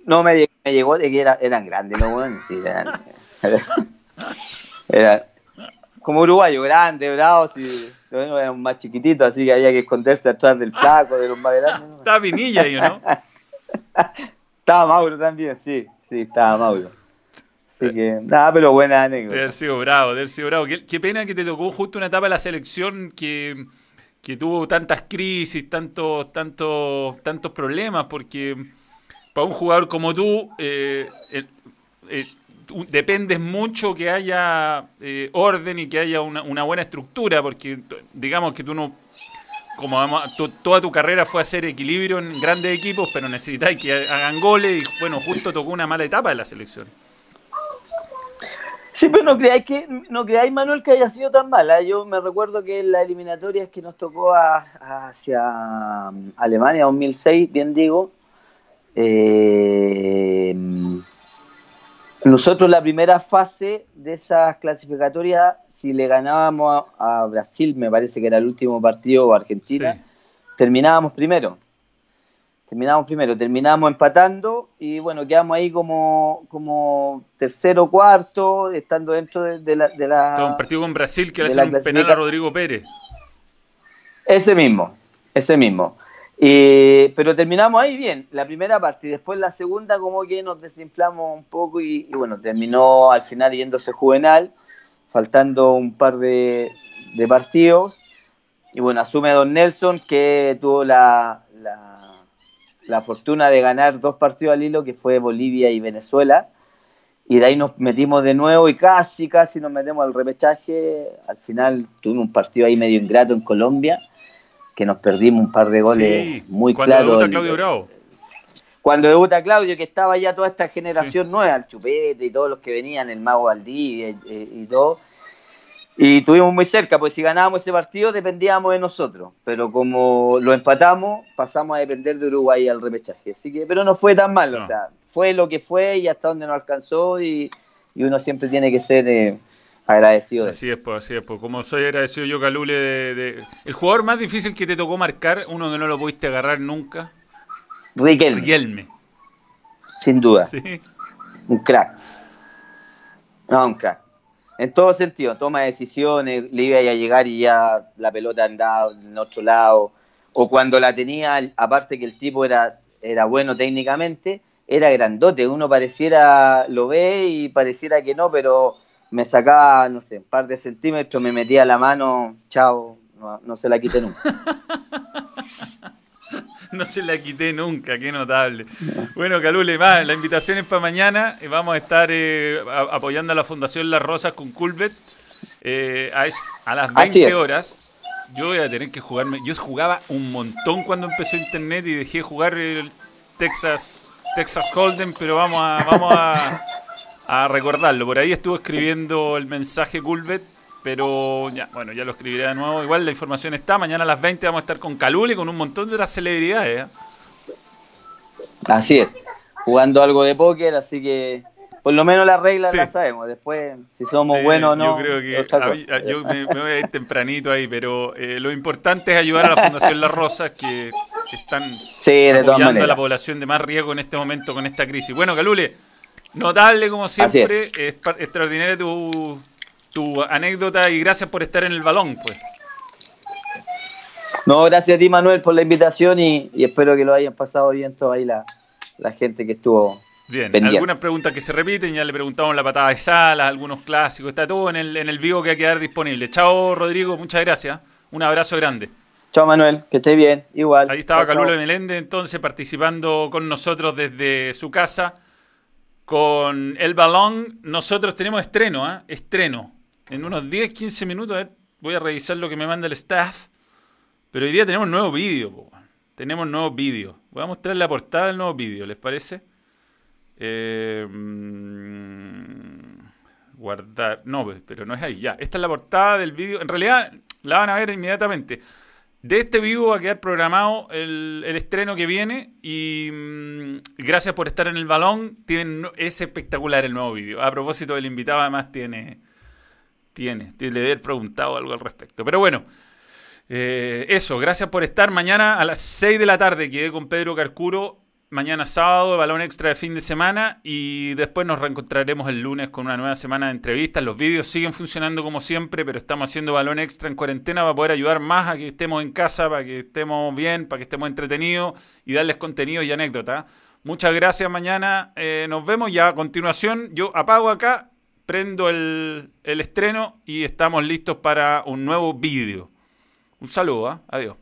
No, me, me llegó de que eran grandes, ¿no? Bueno, sí, eran, como uruguayo, grandes, bravos, y bueno, eran más chiquititos, así que había que esconderse atrás del flaco, de los más grandes. Estaba Pinilla ahí, ¿no? Estaba Mauro también, sí, sí, estaba Mauro. Así que, nada, pero buena anécdota. De haber sido bravo, de haber sido bravo. Qué, pena que te tocó justo una etapa de la selección que, tuvo tantas crisis, tantos, tantos, tantos problemas, porque para un jugador como tú, eh, eh, dependes mucho que haya eh, orden y que haya una, una buena estructura, porque digamos que tú no como toda tu carrera fue hacer equilibrio en grandes equipos, pero necesitáis que hagan goles y bueno, justo tocó una mala etapa de la selección. Sí, pero no creáis que no creáis Manuel que haya sido tan mala. Yo me recuerdo que en la eliminatoria es que nos tocó hacia um, Alemania 2006, bien digo. Eh, nosotros la primera fase de esas clasificatorias, si le ganábamos a, Brasil, me parece que era el último partido, o Argentina, terminábamos primero. Terminábamos primero, terminábamos empatando y bueno, quedamos ahí como, como tercero, cuarto, estando dentro de, la... De un partido con Brasil que le hacen un penal a Rodrigo Pérez. Ese mismo, ese mismo. Eh, pero terminamos ahí bien, la primera parte, y después la segunda como que nos desinflamos un poco y, bueno, terminó al final yéndose Juvenal, faltando un par de, partidos. y bueno, asume Don Nelson, que tuvo la, la, la fortuna de ganar dos partidos al hilo, que fue Bolivia y Venezuela. Y de ahí nos metimos de nuevo y casi, casi nos metemos al repechaje. Al final tuvimos un partido ahí medio ingrato en Colombia, que nos perdimos un par de goles Sí, muy cuando claros. debuta Claudio Bravo. cuando debuta Claudio, que estaba ya toda esta generación nueva, el Chupete y todos los que venían, el Mago Valdivia y, y- y todo. Y tuvimos muy cerca, pues si ganábamos ese partido dependíamos de nosotros. Pero como lo empatamos, pasamos a depender de Uruguay al repechaje. Así que, pero no fue tan mal, No. o sea, fue lo que fue y hasta donde nos alcanzó y, y uno siempre tiene que ser eh, agradecido de. Así es, pues, así es, pues. Como soy agradecido yo, Calule, de, de- El jugador más difícil que te tocó marcar, uno que no lo pudiste agarrar nunca, Riquelme, Riquelme. sin duda. Sí. Un crack. No, un crack. En todo sentido, toma decisiones, le iba a llegar y ya la pelota andaba en otro lado. O cuando la tenía, aparte que el tipo era, era bueno técnicamente, era grandote. Uno pareciera, lo ve y pareciera que no, pero me sacaba, no sé, un par de centímetros, me metía la mano, chao, no, no se la quité nunca. No se la quité nunca, qué notable. Bueno, Calule, más, la invitación es para mañana. eh, Vamos a estar eh, apoyando a la Fundación Las Rosas con Culvet eh, a, a las Así 20 es. horas. Yo voy a tener que jugarme. Yo jugaba un montón cuando empezó Internet y dejé de jugar el Texas, Texas Hold'em, pero vamos a, vamos a, a recordarlo. Por ahí estuvo escribiendo el mensaje Culvet, pero ya, bueno, ya lo escribiré de nuevo. Igual la información está. Mañana a las 20 vamos a estar con Calule, con un montón de las celebridades. ¿eh? Así es, jugando algo de póker, así que por lo menos las reglas Sí. las sabemos. Después, si somos Sí, buenos o no, Yo creo que a- a- yo me, me voy a ir tempranito ahí, pero eh, lo importante es ayudar a la Fundación Las Rosas que están Sí, de todas apoyando a la población de más riesgo en este momento con esta crisis. Bueno, Calule, notable como siempre, es. extraordinaria tu, tu anécdota y gracias por estar en el balón, pues. No, gracias a ti, Manuel, por la invitación y, y espero que lo hayan pasado bien toda ahí la, la gente que estuvo. Bien, Pendiente. algunas preguntas que se repiten, ya le preguntamos la patada de Salas, algunos clásicos, está todo en el, en el vivo que va a quedar disponible. Chao, Rodrigo, muchas gracias. Un abrazo grande. Chao, Manuel, que estés bien, igual. Ahí estaba. Calulo Melende, entonces participando con nosotros desde su casa con el balón. Nosotros tenemos estreno, ¿ah? Estreno. En unos 10, 15 minutos, a ver, voy a revisar lo que me manda el staff. Pero hoy día tenemos nuevo vídeo, po, tenemos nuevo vídeo. Voy a mostrar la portada del nuevo vídeo, ¿les parece? Eh, mm, guardar, no, pues, pero no es ahí, ya. Esta es la portada del vídeo. En realidad la van a ver inmediatamente. De este vivo va a quedar programado el, estreno que viene y mm, gracias por estar en el balón. Es espectacular el nuevo vídeo. A propósito del invitado, además tiene, tiene, tiene le haber preguntado algo al respecto. Pero bueno, eh, eso, gracias por estar. Mañana a las 6 de la tarde quedé con Pedro Carcuro. Mañana sábado, balón extra de fin de semana y después nos reencontraremos el lunes con una nueva semana de entrevistas. Los vídeos siguen funcionando como siempre, pero estamos haciendo balón extra en cuarentena para poder ayudar más a que estemos en casa, para que estemos bien, para que estemos entretenidos y darles contenido y anécdotas. Muchas gracias mañana. eh, nos vemos ya a continuación. Yo apago acá, prendo el, el estreno y estamos listos para un nuevo vídeo. Un saludo, ¿ah? adiós.